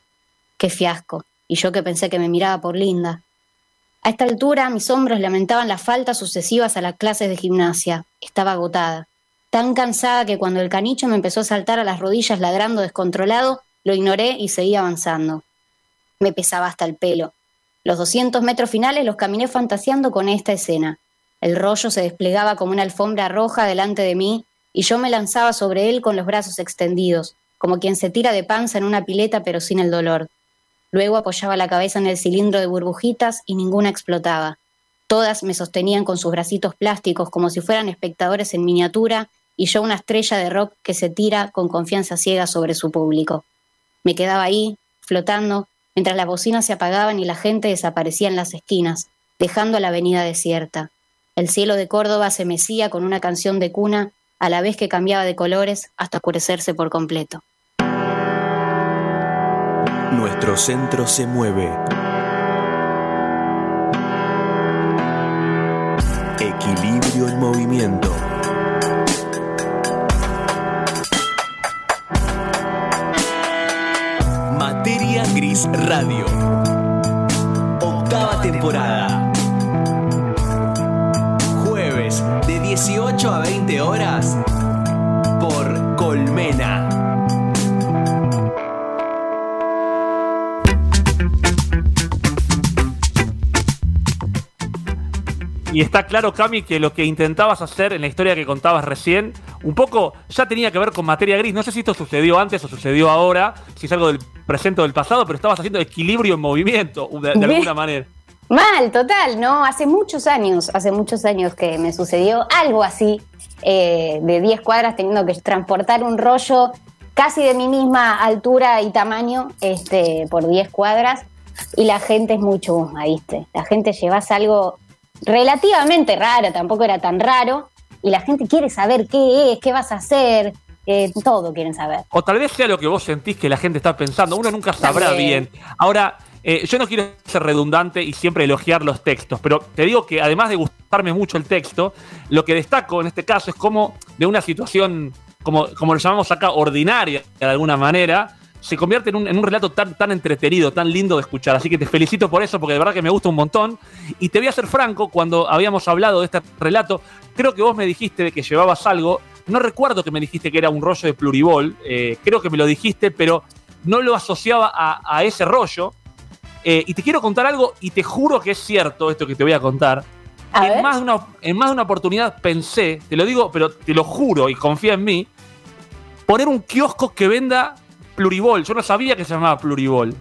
Qué fiasco. Y yo que pensé que me miraba por linda. A esta altura mis hombros lamentaban las faltas sucesivas a las clases de gimnasia. Estaba agotada. Tan cansada que cuando el canicho me empezó a saltar a las rodillas ladrando descontrolado, lo ignoré y seguí avanzando. Me pesaba hasta el pelo. Los 200 metros finales los caminé fantaseando con esta escena. El rollo se desplegaba como una alfombra roja delante de mí y yo me lanzaba sobre él con los brazos extendidos, como quien se tira de panza en una pileta pero sin el dolor. Luego apoyaba la cabeza en el cilindro de burbujitas y ninguna explotaba. Todas me sostenían con sus bracitos plásticos como si fueran espectadores en miniatura y yo una estrella de rock que se tira con confianza ciega sobre su público. Me quedaba ahí, flotando, mientras las bocinas se apagaban y la gente desaparecía en las esquinas, dejando la avenida desierta. El cielo de Córdoba se mecía con una canción de cuna a la vez que cambiaba de colores hasta oscurecerse por completo. Nuestro centro se mueve. Equilibrio en movimiento. Radio. Octava temporada. Jueves de 18 a 20 horas por Colmena. Y está claro, Cami, que lo que intentabas hacer en la historia que contabas recién, un poco ya tenía que ver con materia gris. No sé si esto sucedió antes o sucedió ahora, si es algo del presente o del pasado, pero estabas haciendo equilibrio en movimiento, de, de alguna manera. Mal, total, ¿no? Hace muchos años, hace muchos años que me sucedió algo así, eh, de 10 cuadras teniendo que transportar un rollo casi de mi misma altura y tamaño este, por 10 cuadras y la gente es mucho chusma, ¿viste? La gente llevas algo relativamente raro, tampoco era tan raro, y la gente quiere saber qué es, qué vas a hacer, eh, todo quieren saber. O tal vez sea lo que vos sentís que la gente está pensando. Uno nunca sabrá También. bien. Ahora, eh, yo no quiero ser redundante y siempre elogiar los textos, pero te digo que además de gustarme mucho el texto, lo que destaco en este caso es como de una situación, como, como lo llamamos acá, ordinaria de alguna manera, se convierte en un, en un relato tan, tan entretenido, tan lindo de escuchar. Así que te felicito por eso, porque de verdad que me gusta un montón. Y te voy a ser franco, cuando habíamos hablado de este relato, creo que vos me dijiste de que llevabas algo. No recuerdo que me dijiste que era un rollo de pluribol, eh, creo que me lo dijiste, pero no lo asociaba a, a ese rollo. Eh, y te quiero contar algo, y te juro que es cierto esto que te voy a contar. A en, más de una, en más de una oportunidad pensé, te lo digo, pero te lo juro y confía en mí, poner un kiosco que venda pluribol. Yo no sabía que se llamaba pluribol.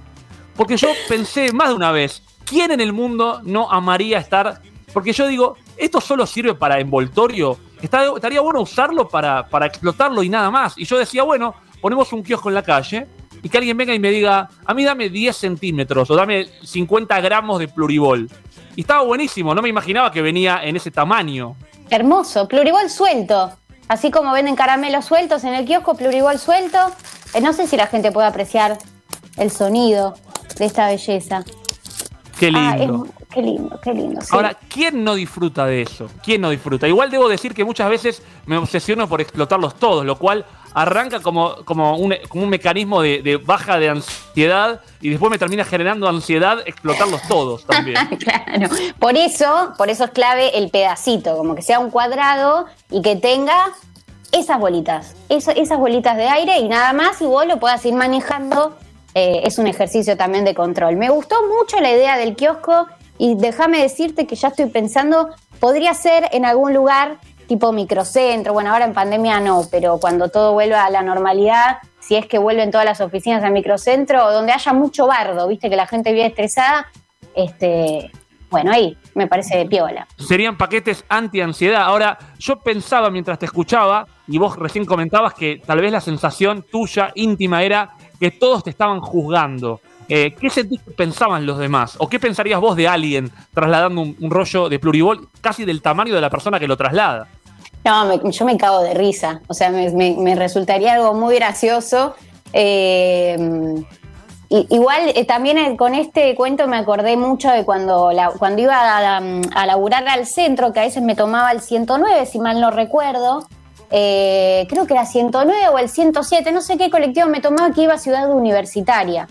Porque yo pensé más de una vez, ¿quién en el mundo no amaría estar? Porque yo digo, esto solo sirve para envoltorio. Estaría bueno usarlo para, para explotarlo y nada más. Y yo decía, bueno, ponemos un kiosco en la calle y que alguien venga y me diga, a mí dame 10 centímetros o dame 50 gramos de pluribol. Y estaba buenísimo, no me imaginaba que venía en ese tamaño. Hermoso, pluribol suelto. Así como venden caramelos sueltos en el kiosco, pluribol suelto. Eh, no sé si la gente puede apreciar el sonido de esta belleza. Qué Ah, lindo. es- qué lindo, qué lindo. sí. Ahora, ¿quién no disfruta de eso? ¿Quién no disfruta? Igual debo decir que muchas veces me obsesiono por explotarlos todos, lo cual arranca como, como, un, como un mecanismo de, de baja de ansiedad y después me termina generando ansiedad explotarlos todos también. claro. Por eso, por eso es clave el pedacito, como que sea un cuadrado y que tenga esas bolitas, eso- esas bolitas de aire y nada más y vos lo puedas ir manejando. eh, es un ejercicio también de control. Me gustó mucho la idea del kiosco y déjame decirte que ya estoy pensando, podría ser en algún lugar tipo microcentro, bueno, ahora en pandemia no, pero cuando todo vuelva a la normalidad, si es que vuelven todas las oficinas al microcentro, donde haya mucho bardo, viste que la gente vive estresada, este, bueno, ahí me parece piola. Serían paquetes anti-ansiedad. Ahora, yo pensaba mientras te escuchaba, y vos recién comentabas que tal vez la sensación tuya íntima era que todos te estaban juzgando. Eh, ¿Qué pensaban los demás? ¿O qué pensarías vos de alguien trasladando un, rollo de pluribol casi del tamaño de la persona que lo traslada? No, yo me cago de risa. O sea, me, resultaría algo muy gracioso. Eh, igual eh, también eh, con este cuento me acordé mucho de cuando, cuando iba a, a laburar al centro, que a veces me tomaba el 109, si mal no recuerdo. Eh, creo que era 109 o el 107, no sé qué colectivo me tomaba que iba a Ciudad Universitaria.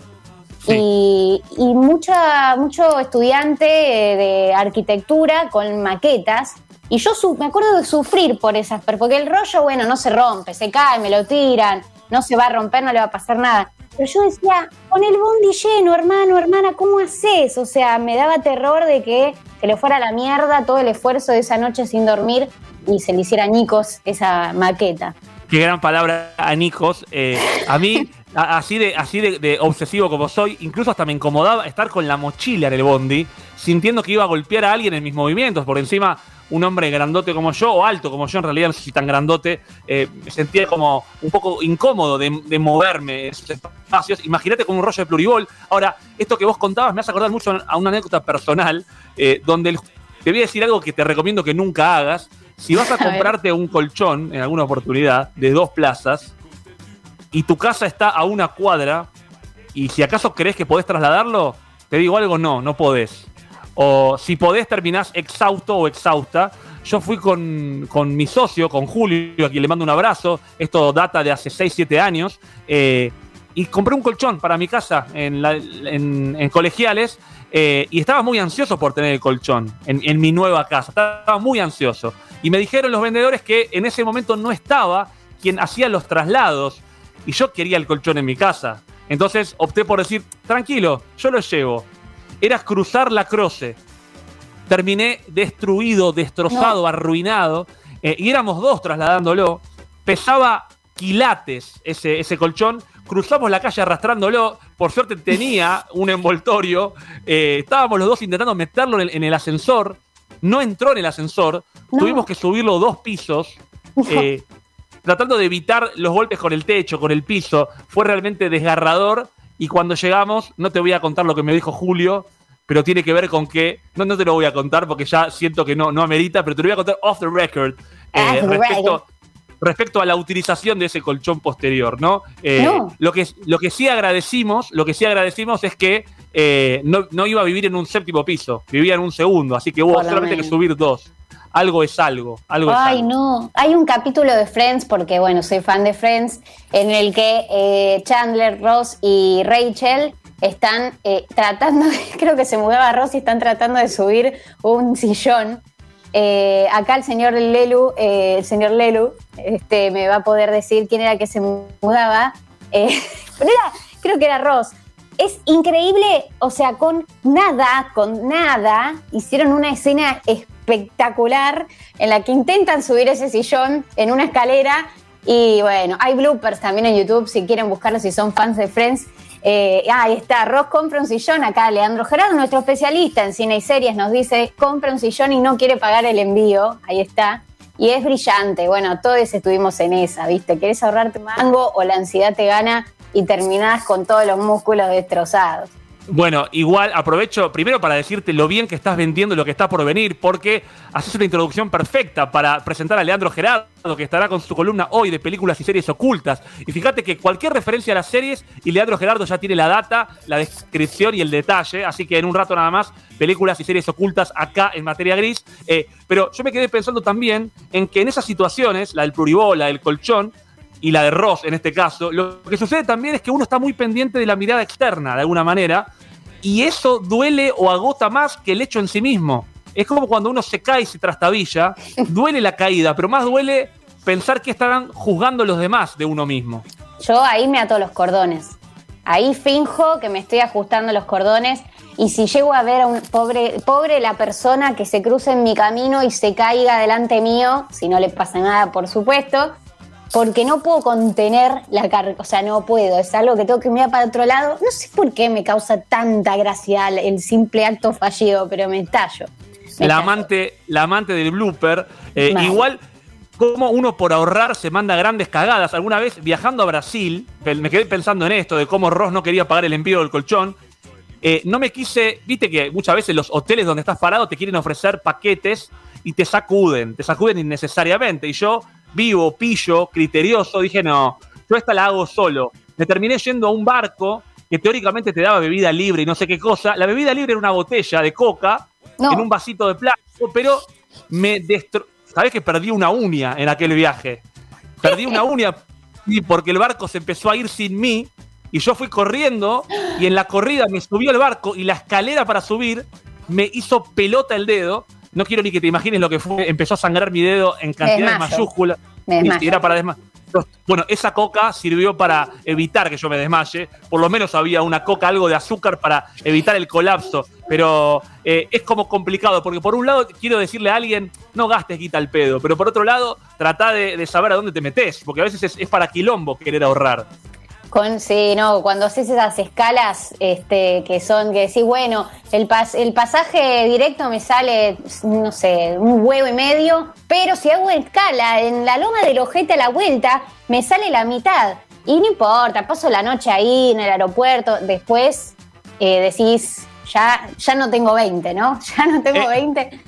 Y, y mucha, mucho estudiante eh, de arquitectura con maquetas. Y yo su- me acuerdo de sufrir por esas, porque el rollo, bueno, no se rompe, se cae, me lo tiran, no se va a romper, no le va a pasar nada. Pero yo decía, con el bondi lleno, hermano, hermana, ¿cómo haces? O sea, me daba terror de que se le fuera a la mierda todo el esfuerzo de esa noche sin dormir y se le hiciera ñicos esa maqueta. Qué gran palabra, anicos. Eh, a mí, a- así, de, así de, de obsesivo como soy, incluso hasta me incomodaba estar con la mochila en el bondi, sintiendo que iba a golpear a alguien en mis movimientos. Por encima, un hombre grandote como yo, o alto como yo, en realidad no sé si tan grandote, eh, me sentía como un poco incómodo de, de moverme en esos espacios. Imagínate con un rollo de pluribol. Ahora, esto que vos contabas me hace acordar mucho a una anécdota personal, eh, donde el- te voy a decir algo que te recomiendo que nunca hagas. Si vas a comprarte un colchón en alguna oportunidad de dos plazas y tu casa está a una cuadra y si acaso crees que podés trasladarlo, te digo algo, no, no podés. O si podés terminás exhausto o exhausta. Yo fui con, con mi socio, con Julio, a quien le mando un abrazo. Esto data de hace 6, 7 años. eh, y compré un colchón para mi casa en, colegiales. eh, y estaba muy ansioso por tener el colchón en mi nueva casa. Estaba muy ansioso. Y me dijeron los vendedores que en ese momento no estaba quien hacía los traslados. Y yo quería el colchón en mi casa. Entonces opté por decir, tranquilo, yo lo llevo. Era cruzar la croce. Terminé destruido, destrozado, arruinado. eh, y éramos dos trasladándolo. Pesaba quilates ese, ese colchón. Cruzamos la calle arrastrándolo. Por suerte tenía un envoltorio. eh, estábamos los dos intentando meterlo en el, en el ascensor. No entró en el ascensor. No. Tuvimos que subirlo dos pisos. eh, tratando de evitar los golpes con el techo, con el piso. Fue realmente desgarrador. Y cuando llegamos, no te voy a contar lo que me dijo Julio, pero tiene que ver con que. No, no te lo voy a contar porque ya siento que no, no amerita, pero te lo voy a contar off the record. eh, Off respecto, respecto a la utilización de ese colchón posterior, ¿no? Eh, No. Lo, que, lo que sí agradecimos, lo que sí agradecimos es que eh, no, no iba a vivir en un séptimo piso, vivía en un segundo, así que hubo solamente que subir dos. Algo es algo, algo es Ay, algo. no. Hay un capítulo de Friends, porque bueno, soy fan de Friends, en el que eh, Chandler, Ross y Rachel están eh, tratando, creo que se mudaba Ross y están tratando de subir un sillón. Eh, acá el señor Lelu, eh, el señor Lelu, este, me va a poder decir quién era que se mudaba. Pero era- creo que era Ross. Es increíble, o sea, con nada, con nada, hicieron una escena espectacular en la que intentan subir ese sillón en una escalera y bueno, hay bloopers también en YouTube si quieren buscarlo si son fans de Friends. Eh, ah, ahí está, Ross compra un sillón, acá Leandro Gerardo, nuestro especialista en cine y series, nos dice, compra un sillón y no quiere pagar el envío, ahí está. y es brillante. Bueno, todos estuvimos en esa, ¿viste? Querés ahorrarte mango o la ansiedad te gana y terminás con todos los músculos destrozados. Bueno, igual aprovecho primero para decirte lo bien que estás vendiendo lo que está por venir, porque haces una introducción perfecta para presentar a Leandro Gerardo, que estará con su columna hoy de películas y series ocultas. Y fíjate que cualquier referencia a las series, y Leandro Gerardo ya tiene la data, la descripción y el detalle, así que en un rato nada más, películas y series ocultas acá en materia gris. Eh, pero yo me quedé pensando también en que en esas situaciones, la del pluribol, la del colchón, y la de Ross en este caso, lo que sucede también es que uno está muy pendiente de la mirada externa, de alguna manera, y eso duele o agota más que el hecho en sí mismo. Es como cuando uno se cae y se trastabilla, duele la caída, pero más duele pensar que estarán juzgando los demás de uno mismo. Yo ahí me ato los cordones. Ahí finjo que me estoy ajustando los cordones y si llego a ver a un pobre, pobre la persona que se cruce en mi camino y se caiga delante mío, si no le pasa nada, por supuesto, porque no puedo contener la carga, o sea, no puedo, es algo que tengo que mirar para otro lado. No sé por qué me causa tanta gracia el simple acto fallido, pero me estallo. Me La estallo. amante, la amante del blooper, eh, igual como uno por ahorrar se manda grandes cagadas. Alguna vez viajando a Brasil, me quedé pensando en esto, de cómo Ross no quería pagar el envío del colchón. Eh, no me quise, viste que muchas veces los hoteles donde estás parado te quieren ofrecer paquetes y te sacuden, te sacuden innecesariamente. Y yo, vivo, pillo, criterioso, dije, no, yo esta la hago solo. Me terminé yendo a un barco que teóricamente te daba bebida libre y no sé qué cosa. La bebida libre era una botella de coca No. en un vasito de plástico, pero me destro... ¿Sabés que perdí una uña en aquel viaje? Perdí una uña y porque el barco se empezó a ir sin mí y yo fui corriendo y en la corrida me subió el barco y la escalera para subir me hizo pelota el dedo. No quiero ni que te imagines lo que fue. Empezó a sangrar mi dedo en cantidades mayúsculas. Y- era para desma- Bueno, esa coca sirvió para evitar que yo me desmaye. Por lo menos había una coca, algo de azúcar para evitar el colapso. Pero eh, es como complicado, porque por un lado quiero decirle a alguien, no gastes guita al pedo. Pero por otro lado, trata de, de saber a dónde te metes, porque a veces es, es para quilombo querer ahorrar. Con, sí, no, cuando haces esas escalas este, que son, que decís, bueno, el, pas- el pasaje directo me sale, no sé, un huevo y medio, pero si hago escala en la loma del ojete a la vuelta, me sale la mitad. Y no importa, paso la noche ahí en el aeropuerto, después eh, decís, ya, ya no tengo 20, ¿no? Ya no tengo Eh, 20.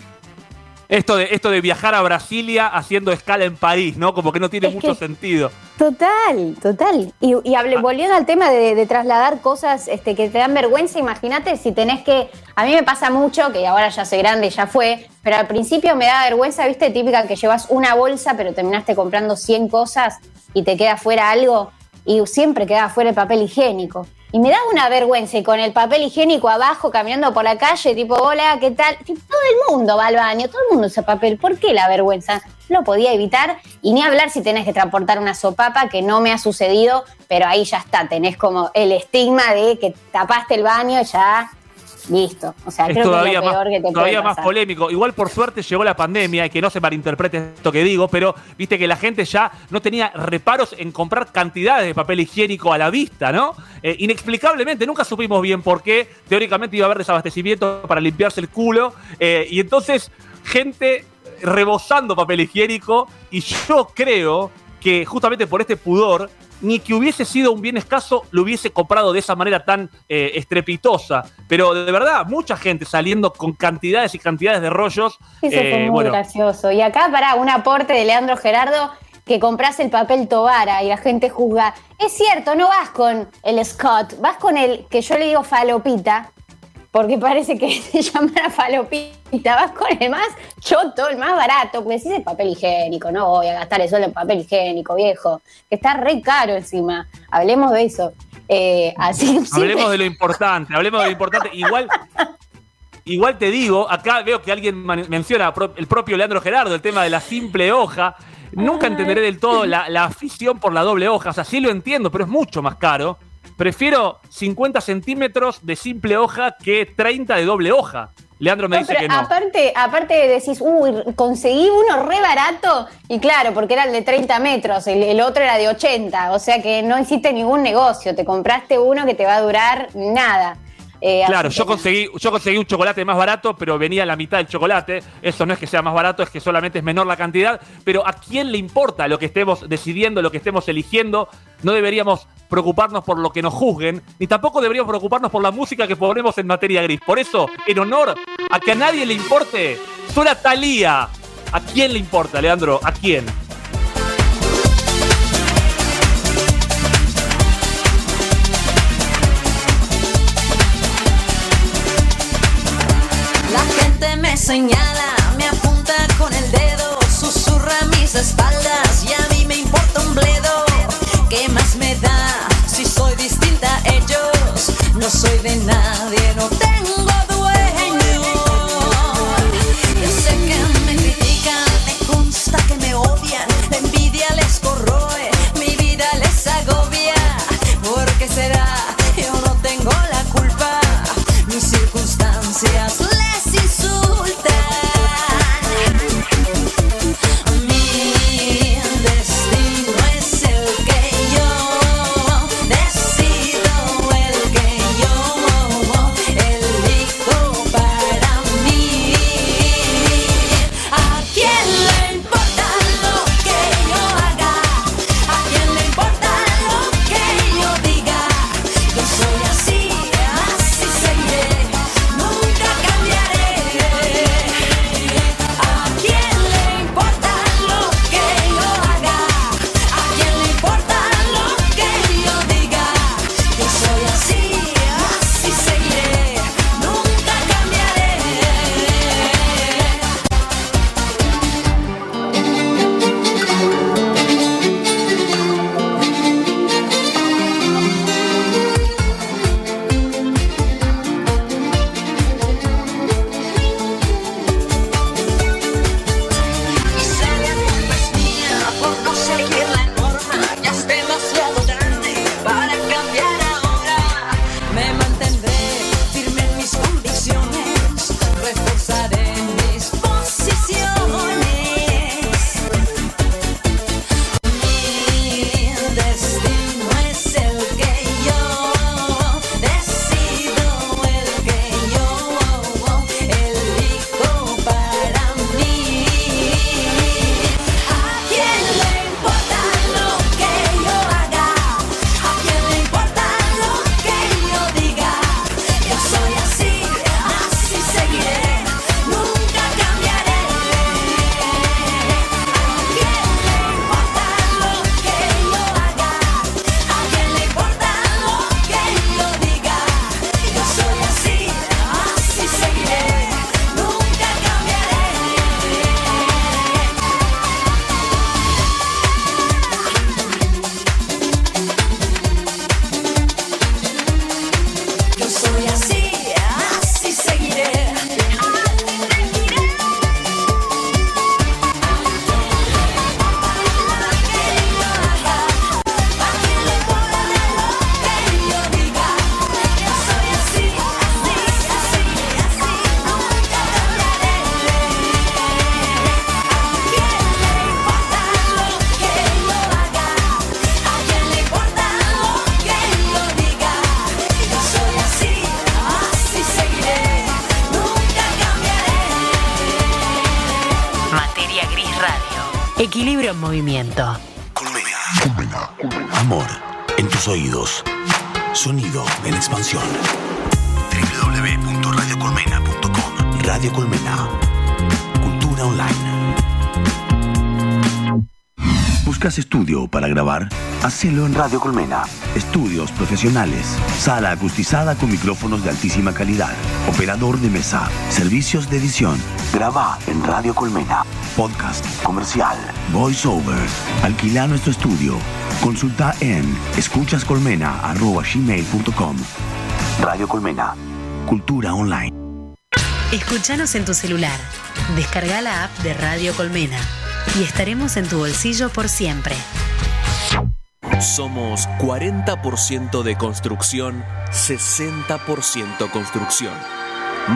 Esto de, esto de viajar a Brasilia haciendo escala en París, ¿no? Como que no tiene Es mucho sentido. Total, total. Y, y hable- Ah. volviendo al tema de, de trasladar cosas este, que te dan vergüenza, imagínate si tenés que. A mí me pasa mucho, que ahora ya soy grande, ya fue, pero al principio me da vergüenza, viste, típica que llevas una bolsa, pero terminaste comprando 100 cosas y te queda fuera algo, y siempre queda fuera el papel higiénico. Y me da una vergüenza y con el papel higiénico abajo caminando por la calle, tipo, hola, ¿qué tal? Todo el mundo va al baño, todo el mundo usa papel. ¿Por qué la vergüenza? Lo podía evitar y ni hablar si tenés que transportar una sopapa, que no me ha sucedido, pero ahí ya está, tenés como el estigma de que tapaste el baño ya listo. O sea, es creo que todavía es lo más, peor que te todavía puede más polémico. Igual por suerte llegó la pandemia y que no se malinterprete esto que digo, pero viste que la gente ya no tenía reparos en comprar cantidades de papel higiénico a la vista, ¿no? Eh, inexplicablemente, nunca supimos bien por qué. Teóricamente iba a haber desabastecimiento para limpiarse el culo. eh, y entonces, gente rebosando papel higiénico. Y yo creo que justamente por este pudor, ni que hubiese sido un bien escaso, lo hubiese comprado de esa manera tan eh, estrepitosa. Pero de verdad, mucha gente saliendo con cantidades y cantidades de rollos. Eso eh, fue muy bueno, gracioso. Y acá, para un aporte de Leandro Gerardo, que compras el papel Tobara y la gente juzga. Es cierto, no vas con el Scott, vas con el que yo le digo falopita, porque parece que se llama falopita. Vas con el más choto, el más barato, porque decís el papel higiénico, no voy a gastar el suelo en papel higiénico, viejo, que está re caro encima. Hablemos de eso. Eh, así Hablemos de lo importante, hablemos de lo importante. Igual, igual te digo, acá veo que alguien menciona el propio Leandro Gerardo, el tema de la simple hoja. Nunca entenderé del todo la, la afición por la doble hoja. O sea, sí lo entiendo, pero es mucho más caro. Prefiero 50 centímetros de simple hoja que 30 de doble hoja. Leandro me No, dice pero que no. Aparte, aparte decís, uy, conseguí uno re barato, y claro, porque era el de 30 metros, el, el otro era de 80, o sea que no hiciste ningún negocio, te compraste uno que te va a durar nada. Eh, Claro, yo conseguí, yo conseguí un chocolate más barato, pero venía la mitad del chocolate. Eso no es que sea más barato, es que solamente es menor la cantidad. Pero ¿a quién le importa lo que estemos decidiendo, lo que estemos eligiendo? No deberíamos preocuparnos por lo que nos juzguen, ni tampoco deberíamos preocuparnos por la música que ponemos en materia gris. Por eso, en honor a que a nadie le importe, suena Talía. ¿A quién le importa, Leandro? ¿A quién? Señala, me apunta con el dedo, susurra mis espaldas y a mí me importa un bledo. ¿Qué más me da si soy distinta a ellos? No soy de nadie, no tengo Hacelo en Radio Colmena. Estudios profesionales. Sala acustizada con micrófonos de altísima calidad. Operador de mesa. Servicios de edición. Graba en Radio Colmena. Podcast. Comercial. Voiceover. Alquila nuestro estudio. Consulta en escuchascolmena.gmail.com Radio Colmena. Cultura online. Escuchanos en tu celular. Descarga la app de Radio Colmena y estaremos en tu bolsillo por siempre. Somos 40% de construcción, 60% construcción.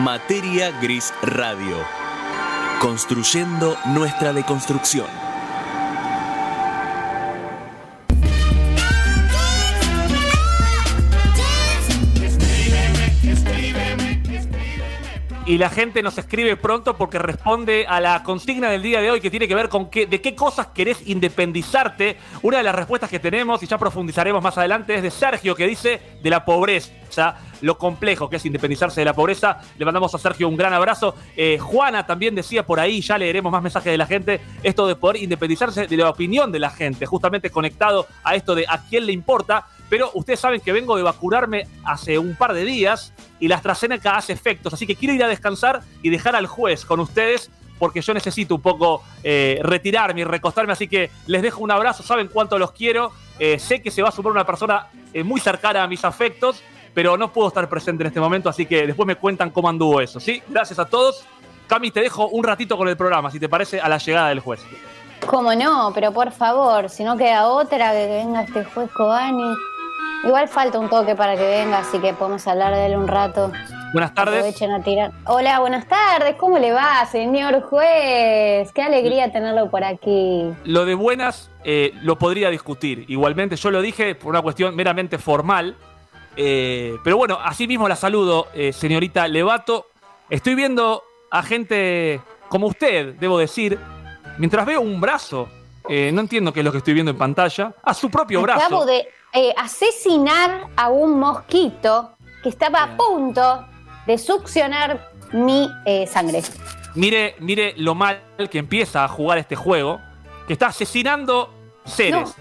Materia Gris Radio. Construyendo nuestra deconstrucción. Y la gente nos escribe pronto porque responde a la consigna del día de hoy que tiene que ver con qué, de qué cosas querés independizarte. Una de las respuestas que tenemos, y ya profundizaremos más adelante, es de Sergio, que dice de la pobreza, lo complejo que es independizarse de la pobreza. Le mandamos a Sergio un gran abrazo. Eh, Juana también decía por ahí, ya leeremos más mensajes de la gente, esto de poder independizarse de la opinión de la gente, justamente conectado a esto de a quién le importa. Pero ustedes saben que vengo de vacunarme hace un par de días y la AstraZeneca hace efectos, así que quiero ir a descansar y dejar al juez con ustedes porque yo necesito un poco eh, retirarme y recostarme, así que les dejo un abrazo, saben cuánto los quiero, Eh, sé que se va a sumar una persona eh, muy cercana a mis afectos, pero no puedo estar presente en este momento, así que después me cuentan cómo anduvo eso, ¿sí? Gracias a todos. Cami, te dejo un ratito con el programa, si te parece, a la llegada del juez. ¿Cómo no? Pero por favor, si no queda otra, que venga este juez Cobani. Igual falta un toque para que venga, así que podemos hablar de él un rato. Buenas tardes. Aprovechen a tirar. Hola, buenas tardes. ¿Cómo le va, señor juez? Qué alegría tenerlo por aquí. Lo de buenas eh, lo podría discutir. Igualmente, yo lo dije por una cuestión meramente formal. Eh, pero bueno, así mismo la saludo, eh, señorita Levato. Estoy viendo a gente como usted, debo decir, mientras veo un brazo, eh, no entiendo qué es lo que estoy viendo en pantalla, a su propio brazo. Acabo de eh, asesinar a un mosquito que estaba a punto de succionar mi eh, sangre. Mire, mire lo mal que empieza a jugar este juego, que está asesinando seres.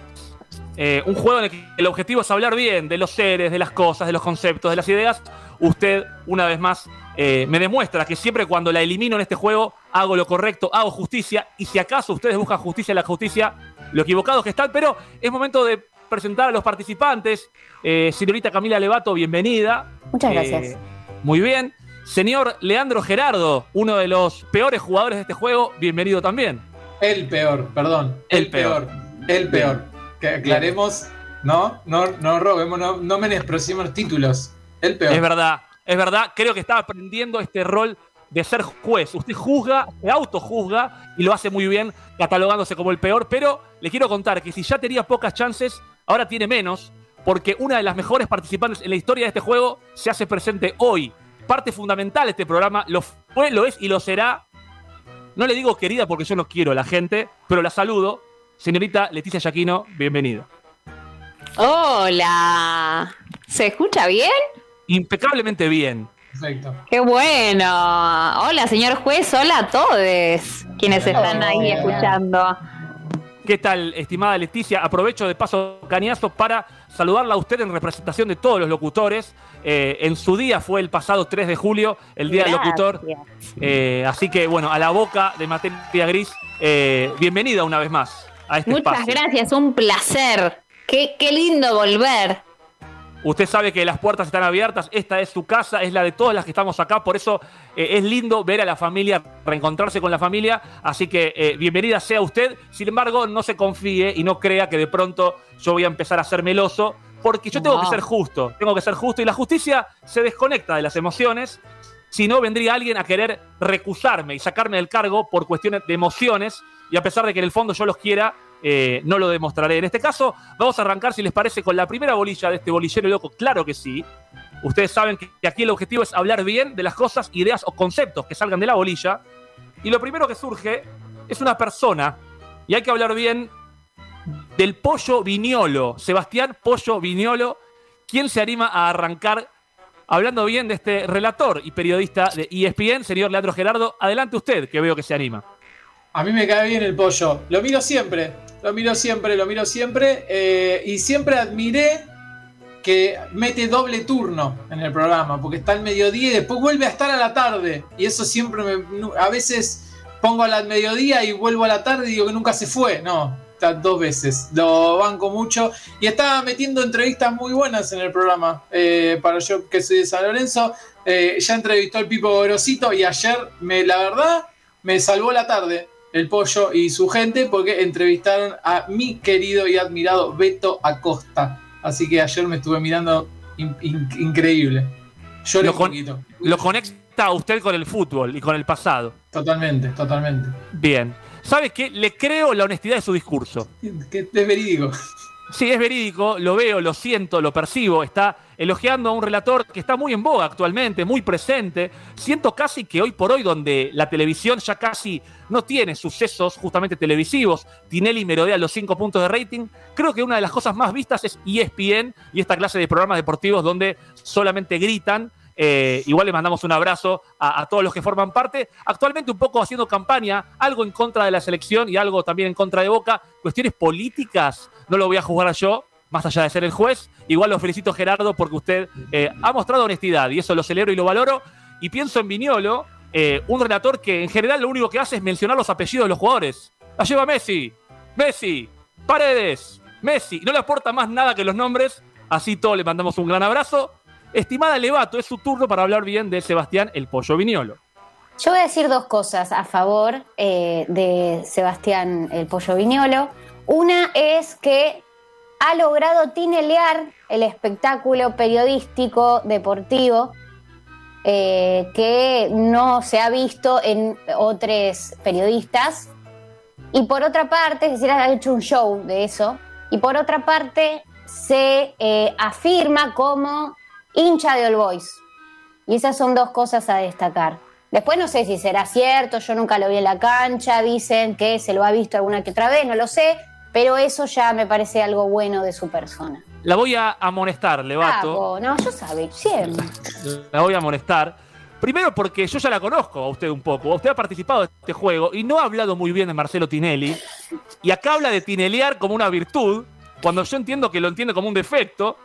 Eh, un juego en el que el objetivo es hablar bien de los seres, de las cosas, de los conceptos, de las ideas. Usted, una vez más, eh, me demuestra que siempre cuando la elimino en este juego, hago lo correcto, hago justicia. Y si acaso ustedes buscan justicia en la justicia, lo equivocados que están. Pero es momento de presentar a los participantes. Eh, señorita Camila Levato, bienvenida. Muchas Eh, gracias. muy bien. Señor Leandro Gerardo, uno de los peores jugadores de este juego, bienvenido también. El peor, perdón. El El, peor. El peor. Que aclaremos, no, no, no robemos, no, no menospreciemos títulos. El peor. Es verdad, es verdad. Creo que está aprendiendo este rol de ser juez. Usted juzga, se autojuzga y lo hace muy bien, catalogándose como el peor. Pero le quiero contar que si ya tenía pocas chances, ahora tiene menos, porque una de las mejores participantes en la historia de este juego se hace presente hoy. Parte fundamental de este programa, lo lo es y lo será. No le digo querida porque yo no quiero a la gente, pero la saludo. Señorita Leticia Yaquino, bienvenida. Hola. ¿Se escucha bien? Impecablemente bien. Perfecto. Qué bueno. Hola, señor juez. Hola a todos quienes están ahí escuchando. ¿Qué tal, estimada Leticia? Aprovecho de paso cañazo para saludarla a usted en representación de todos los locutores. Eh, en su día fue el pasado 3 de julio, el Día del Locutor. Eh, así que, bueno, a la boca de Materia Gris, eh, bienvenida una vez más a este Muchas espacio. gracias, un placer. Qué, qué lindo volver. Usted sabe que las puertas están abiertas, esta es su casa, es la de todas las que estamos acá, por eso eh, es lindo ver a la familia, reencontrarse con la familia, así que eh, bienvenida sea usted, sin embargo no se confíe y no crea que de pronto yo voy a empezar a ser meloso, porque yo tengo que ser justo, tengo que ser justo y la justicia se desconecta de las emociones, si no vendría alguien a querer recusarme y sacarme del cargo por cuestiones de emociones y a pesar de que en el fondo yo los quiera, eh, no lo demostraré. En este caso, vamos a arrancar, si les parece, con la primera bolilla de este bolillero loco. Claro que sí. Ustedes saben que aquí el objetivo es hablar bien de las cosas, ideas o conceptos que salgan de la bolilla. Y lo primero que surge es una persona. Y hay que hablar bien del Pollo Viñolo. Sebastián Pollo Viñolo. ¿Quién se anima a arrancar hablando bien de este relator y periodista de ESPN, señor Leandro Gerardo? Adelante usted, que veo que se anima. A mí me cae bien el pollo. Lo miro siempre. Lo miro siempre, lo miro siempre. eh, y siempre admiré que mete doble turno en el programa. Porque está al mediodía y después vuelve a estar a la tarde. Y eso siempre me. A veces pongo al mediodía y vuelvo a la tarde y digo que nunca se fue. No, está dos veces. Lo banco mucho. Y está metiendo entrevistas muy buenas en el programa. Eh, para yo que soy de San Lorenzo. eh, ya entrevistó al Pipo Grosito y ayer, me, la verdad, me salvó la tarde el pollo y su gente porque entrevistaron a mi querido y admirado Beto Acosta. Así que ayer me estuve mirando in- in- increíble. Lloré Lo con-. Lo conecta usted con el fútbol y con el pasado. Totalmente, totalmente. Bien. ¿Sabe qué? Le creo la honestidad de su discurso. Que es verídico. Sí, es verídico, lo veo, lo siento, lo percibo. Está elogiando a un relator que está muy en boga actualmente, muy presente. Siento casi que hoy por hoy, donde la televisión ya casi no tiene sucesos justamente televisivos, Tinelli merodea los cinco puntos de rating. Creo que una de las cosas más vistas es ESPN y esta clase de programas deportivos donde solamente gritan. Eh, igual le mandamos un abrazo a, a todos los que forman parte. Actualmente un poco haciendo campaña, algo en contra de la selección y algo también en contra de Boca. Cuestiones políticas, no lo voy a juzgar yo, más allá de ser el juez. Igual lo felicito Gerardo porque usted eh, ha mostrado honestidad y eso lo celebro y lo valoro. Y pienso en Viñolo, eh, un relator que en general lo único que hace es mencionar los apellidos de los jugadores. La lleva Messi, Messi, Paredes, Messi. No le aporta más nada que los nombres. Así todos le mandamos un gran abrazo. Estimada Levato, es su turno para hablar bien de Sebastián el Pollo Viñolo. Yo voy a decir dos cosas a favor eh, de Sebastián el Pollo Viñolo. Una es que ha logrado tinelear el espectáculo periodístico deportivo eh, que no se ha visto en otros periodistas. Y por otra parte, es decir, ha hecho un show de eso. Y por otra parte, se eh, afirma como hincha de All Boys. Y esas son dos cosas a destacar. Después no sé si será cierto, yo nunca lo vi en la cancha, dicen que se lo ha visto alguna que otra vez, no lo sé, pero eso ya me parece algo bueno de su persona. La voy a amonestar, Levato. No, yo sabía, siempre. La voy a amonestar. Primero porque yo ya la conozco a usted un poco. Usted ha participado de este juego y no ha hablado muy bien de Marcelo Tinelli. Y acá habla de tinelear como una virtud, cuando yo entiendo que lo entiende como un defecto.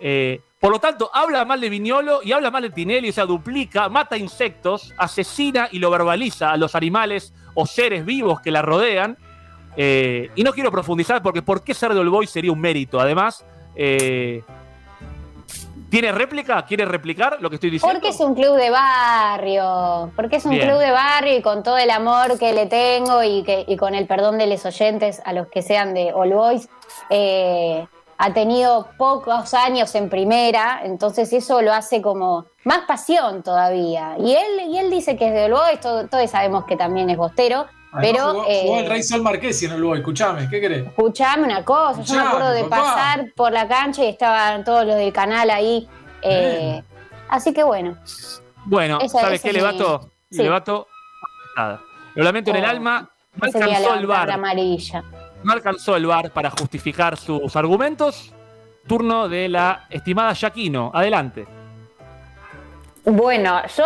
Eh, por lo tanto, habla mal de Viñolo y habla mal de Tinelli, o sea, duplica, mata insectos, asesina y lo verbaliza a los animales o seres vivos que la rodean. Eh, y no quiero profundizar porque ¿por qué ser de All Boys sería un mérito? Además, eh, ¿tiene réplica? ¿Quiere replicar lo que estoy diciendo? Porque es un club de barrio, porque es un Bien. club de barrio y con todo el amor que le tengo y, que, y con el perdón de los oyentes a los que sean de All Boys, eh, ha tenido pocos años en primera, entonces eso lo hace como más pasión todavía. Y él, y él dice que es de All Boys, todo- todos sabemos que también es bostero, Además, pero... jugó, eh, el Rey Sol Marquesi en el Uruguay, escuchame, ¿qué querés? Escuchame una cosa, yo me acuerdo de papá. pasar por la cancha y estaban todos los del canal ahí. eh, así que bueno, Bueno, Esa- ¿sabes esa qué, Levato? sí. Levato, nada. Lo lamento en el Oh, alma. No alcanzó el bar. amarilla. No alcanzó el bar para justificar sus argumentos. Turno de la estimada Yaquino. Adelante. Bueno, yo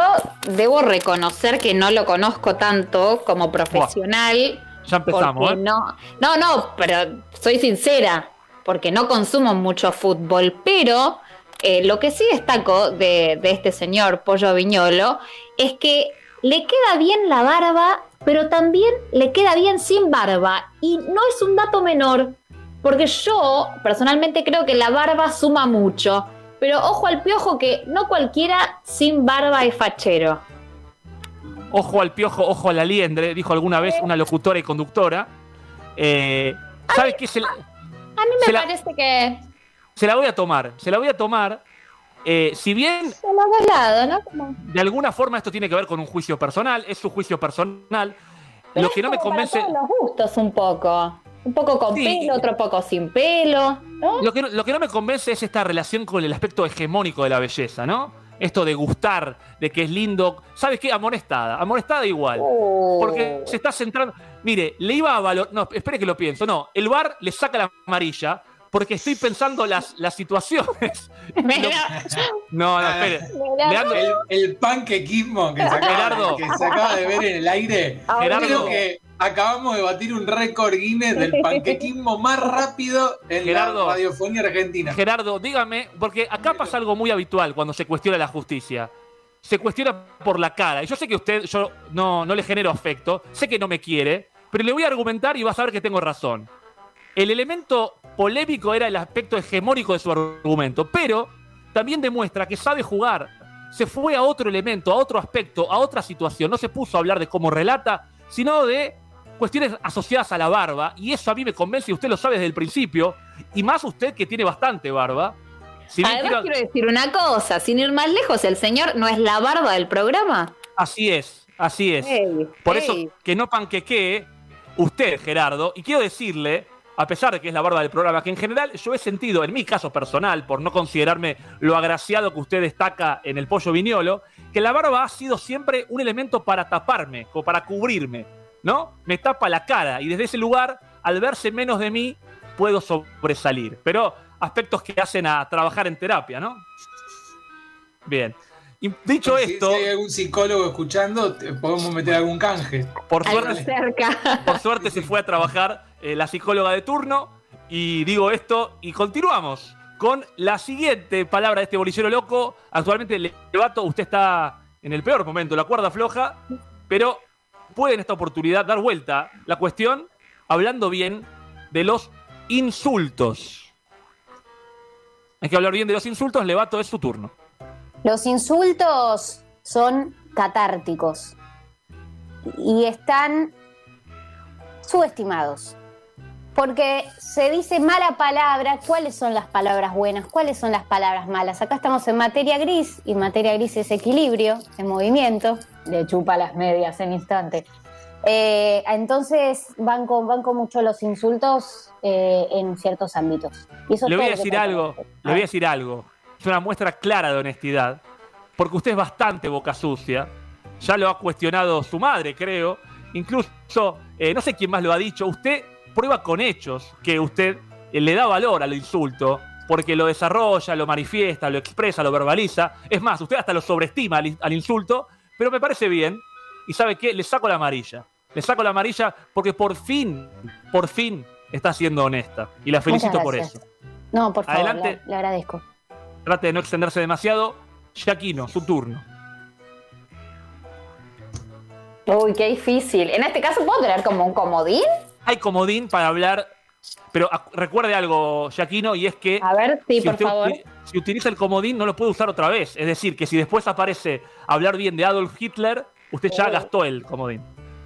debo reconocer que no lo conozco tanto como profesional. Ya empezamos, ¿eh? no, no, no, pero soy sincera, porque no consumo mucho fútbol, pero eh, lo que sí destaco de, de este señor Pollo Viñolo es que le queda bien la barba, pero también le queda bien sin barba. Y no es un dato menor, porque yo personalmente creo que la barba suma mucho. Pero ojo al piojo que no cualquiera sin barba es fachero. Ojo al piojo, ojo a la liendre, dijo alguna vez una locutora y conductora. Eh, ¿Sabes qué? Se la, A mí me Se la- parece que... se la voy a tomar. Se la voy a tomar. Eh, si bien lados, ¿no? Como- de alguna forma esto tiene que ver con un juicio personal, es su juicio personal. Pero Lo es que no me como para convence. todos los gustos un poco. Un poco con Sí. pelo, otro poco sin pelo, ¿no? Lo que, no- lo que no me convence es esta relación con el aspecto hegemónico de la belleza, ¿no? Esto de gustar, de que es lindo. ¿Sabes qué? Amonestada. Amonestada igual. Oh. Porque se está centrando. Mire, le iba a valorar. No, espere que lo pienso. No, el bar le saca la amarilla porque estoy pensando las, las situaciones. No, no, espere. Leandro, El, el panquequismo que se, acaba, Gerardo. que se acaba de ver en el aire. Gerardo. Creo que acabamos de batir un récord Guinness del panquequismo más rápido en Gerardo. la radiofonía argentina. Gerardo, dígame, porque acá pasa algo muy habitual cuando se cuestiona la justicia. Se cuestiona por la cara. Y yo sé que usted, yo no, no le genero afecto, sé que no me quiere, pero le voy a argumentar y vas a ver que tengo razón. El elemento polémico era el aspecto hegemónico de su argumento, pero también demuestra que sabe jugar. Se fue a otro elemento, a otro aspecto, a otra situación. No se puso a hablar de cómo relata, sino de cuestiones asociadas a la barba. Y eso a mí me convence, y usted lo sabe desde el principio, y más usted que tiene bastante barba. Si Además quiero- quiero decir una cosa, sin ir más lejos, el señor no es la barba del programa. Así es, así es. Por eso que no panquequee usted, Gerardo, y quiero decirle a pesar de que es la barba del programa, que en general yo he sentido, en mi caso personal, por no considerarme lo agraciado que usted destaca en el pollo viñolo, que la barba ha sido siempre un elemento para taparme, o para cubrirme, ¿no? Me tapa la cara y desde ese lugar, al verse menos de mí, puedo sobresalir. Pero aspectos que hacen a trabajar en terapia, ¿no? Bien. Y dicho Si- esto, Si hay algún psicólogo escuchando, te- podemos meter algún canje. por suerte, cerca. por suerte se fue a trabajar eh, la psicóloga de turno. Y digo esto y continuamos con la siguiente palabra de este bolillero loco. Actualmente, Levato, usted está en el peor momento, la cuerda floja, pero puede en esta oportunidad dar vuelta la cuestión hablando bien de los insultos. Hay que hablar bien de los insultos, Levato, es su turno. Los insultos son catárticos y están subestimados. Porque se dice mala palabra, ¿cuáles son las palabras buenas? ¿Cuáles son las palabras malas? Acá estamos en materia gris y materia gris es equilibrio, en movimiento, le chupa las medias en instante. Eh, entonces van con, van con mucho los insultos eh, en ciertos ámbitos. Y eso es Le voy a decir algo, le voy a decir algo. Es una muestra clara de honestidad, porque usted es bastante boca sucia. Ya lo ha cuestionado su madre, creo. Incluso, eh, no sé quién más lo ha dicho. Usted prueba con hechos que usted eh, le da valor al insulto, porque lo desarrolla, lo manifiesta, lo expresa, lo verbaliza. Es más, usted hasta lo sobreestima al, al insulto, pero me parece bien. Y sabe qué, le saco la amarilla. Le saco la amarilla porque por fin, por fin está siendo honesta. Y la felicito por eso. No, por favor, Adelante. le, le agradezco. Trate de no extenderse demasiado. Shaquino, su turno. Uy, qué difícil. En este caso, ¿puedo tener como un comodín? Hay comodín para hablar, pero recuerde algo, Shaquino, y es que A ver, sí, si, por favor. si utiliza el comodín no lo puede usar otra vez. Es decir, que si después aparece hablar bien de Adolf Hitler, usted ya gastó el comodín.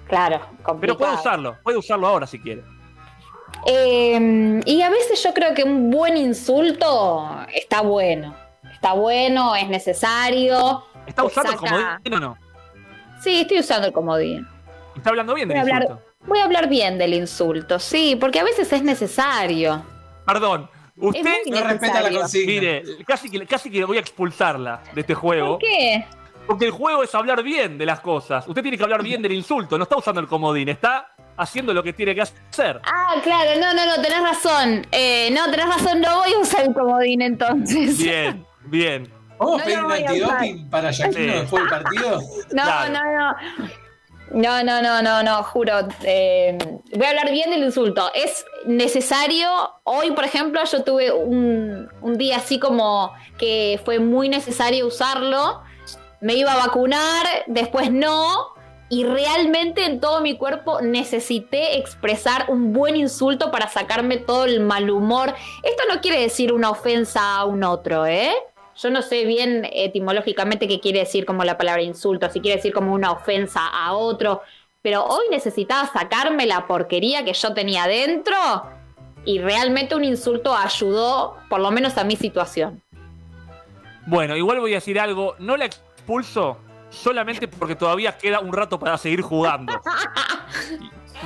Claro, Pero complicado. puede usarlo, puede usarlo ahora si quiere. Eh, y a veces yo creo que un buen insulto está bueno. Está bueno, es necesario. ¿Está usando el comodín o no? Sí, estoy usando el comodín. Está hablando bien del hablar, insulto. Voy a hablar bien del insulto, sí, porque a veces es necesario. Perdón, usted No respeta la consigna. Mire, casi que, casi que voy a expulsarla de este juego. ¿Por qué? Porque el juego es hablar bien de las cosas. Usted tiene que hablar bien del insulto, no está usando el comodín, está haciendo lo que tiene que hacer. Ah, claro, no, no, no, tenés razón. Eh, no, tenés razón, no voy a usar el comodín entonces. Bien, bien. ¿Vamos No a pedir un antidoping para Yaquino Sí. después del partido? No, Claro. no, no. No, no, no, no, no, juro. eh, voy a hablar bien del insulto. Es necesario. Hoy, por ejemplo, yo tuve un, un día así como que fue muy necesario usarlo. Me iba a vacunar, después no. Y realmente en todo mi cuerpo necesité expresar un buen insulto para sacarme todo el mal humor. Esto no quiere decir una ofensa a un otro, ¿eh? Yo no sé bien etimológicamente qué quiere decir como la palabra insulto, si quiere decir como una ofensa a otro, pero hoy necesitaba sacarme la porquería que yo tenía dentro y realmente un insulto ayudó, por lo menos a mi situación. Bueno, igual voy a decir algo, no la expulso solamente porque todavía queda un rato para seguir jugando.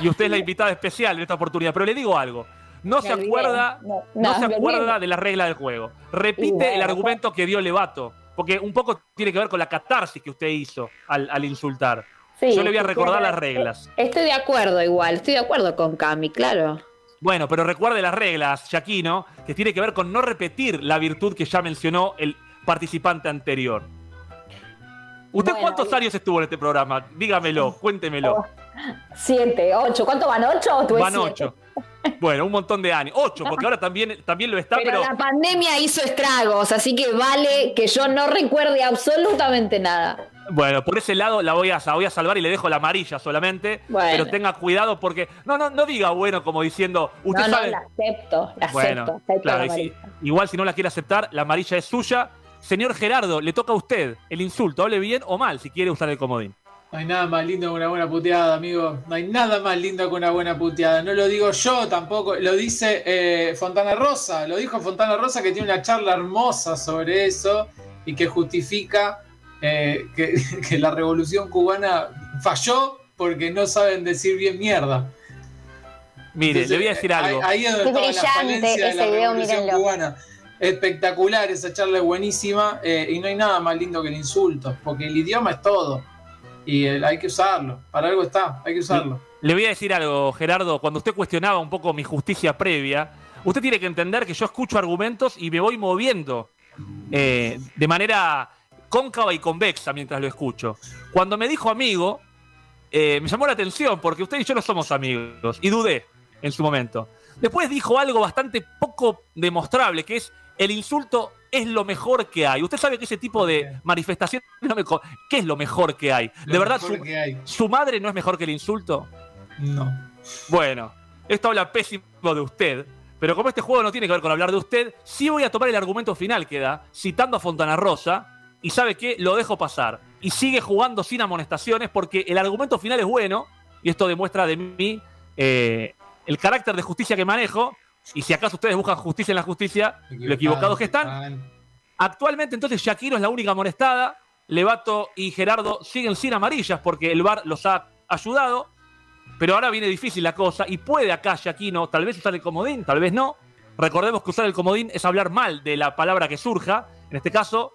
Y, usted es la invitada especial en esta oportunidad, pero le digo algo. No se acuerda, No, no, no, se acuerda de la regla del juego. Repite bueno, el argumento que dio Levato, porque un poco tiene que ver con la catarsis que usted hizo al, al insultar. Sí, Yo le voy a recordar las reglas. Estoy de acuerdo igual, estoy de acuerdo con Cami, claro. Bueno, pero recuerde las reglas, Yaquino, que tiene que ver con no repetir la virtud que ya mencionó el participante anterior. ¿Usted Bueno, cuántos y- años estuvo en este programa? Dígamelo, cuéntemelo. Siete, ocho, ¿cuánto van ocho? o Van siete? ocho. Bueno, un montón de años. Ocho, porque ahora también, también lo está, Pero, pero, la pandemia hizo estragos, así que vale que yo no recuerde absolutamente nada. bueno, por ese lado la voy a, la voy a salvar y le dejo la amarilla solamente. Bueno. Pero tenga cuidado porque. No, no, no diga bueno como diciendo. Usted no, no, sabe. la acepto, la Bueno, acepto, acepto claro, la y si- amarilla. igual si no la quiere aceptar, la amarilla es suya. Señor Gerardo, le toca a usted el insulto. Hable bien o mal si quiere usar el comodín. No hay nada más lindo que una buena puteada, amigo. No hay nada más lindo que una buena puteada. No lo digo yo tampoco. Lo dice eh, Fontana Rosa. Lo dijo Fontana Rosa que tiene una charla hermosa sobre eso y que justifica eh, que, que la revolución cubana falló porque no saben decir bien mierda. Mire, le voy a decir algo. Ahí, ahí es donde Qué estaba la brillante falencia de la ese video, revolución mírenlo. cubana. Espectacular, esa charla es buenísima eh, y no hay nada más lindo que el insulto, porque el idioma es todo y el- hay que usarlo. Para algo está, hay que usarlo. Le voy a decir algo, Gerardo. Cuando usted cuestionaba un poco mi justicia previa, usted tiene que entender que yo escucho argumentos y me voy moviendo eh, de manera cóncava y convexa mientras lo escucho. Cuando me dijo amigo, eh, me llamó la atención porque usted y yo no somos amigos y dudé en su momento. Después dijo algo bastante poco demostrable, que es el insulto es lo mejor que hay. Usted sabe que ese tipo de manifestación no me ¿Qué es lo mejor que hay? Lo ¿De verdad su, hay. su madre no es mejor que el insulto? No. Bueno, esto habla pésimo de usted, pero como este juego no tiene que ver con hablar de usted, sí voy a tomar el argumento final que da, citando a Fontana Rosa, y sabe qué, lo dejo pasar. Y sigue jugando sin amonestaciones porque el argumento final es bueno, y esto demuestra de mí eh, el carácter de justicia que manejo, y si acaso ustedes buscan justicia en la justicia, lo equivocados que están. Actualmente entonces Shakiro es la única amonestada, Levato y Gerardo siguen sin amarillas porque el VAR los ha ayudado, pero ahora viene difícil la cosa y puede acá Shakino tal vez usar el comodín, tal vez no. Recordemos que usar el comodín es hablar mal de la palabra que surja, en este caso,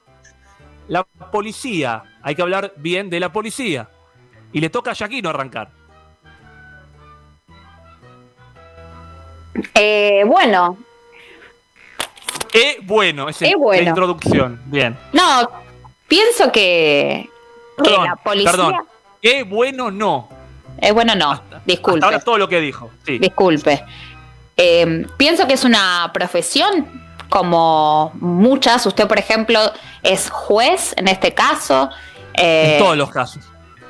la policía. Hay que hablar bien de la policía. Y le toca a Shakino arrancar. Eh, bueno, Eh, bueno, es Eh, bueno. la introducción. Bien. no, pienso que, que Perdón, la policía. perdón. Eh, bueno, no. Eh, bueno, no, disculpe. Hasta ahora todo lo que dijo. Sí. Disculpe. Eh, pienso que es una profesión como muchas. Usted, por ejemplo, es juez en este caso. Eh, en todos los casos.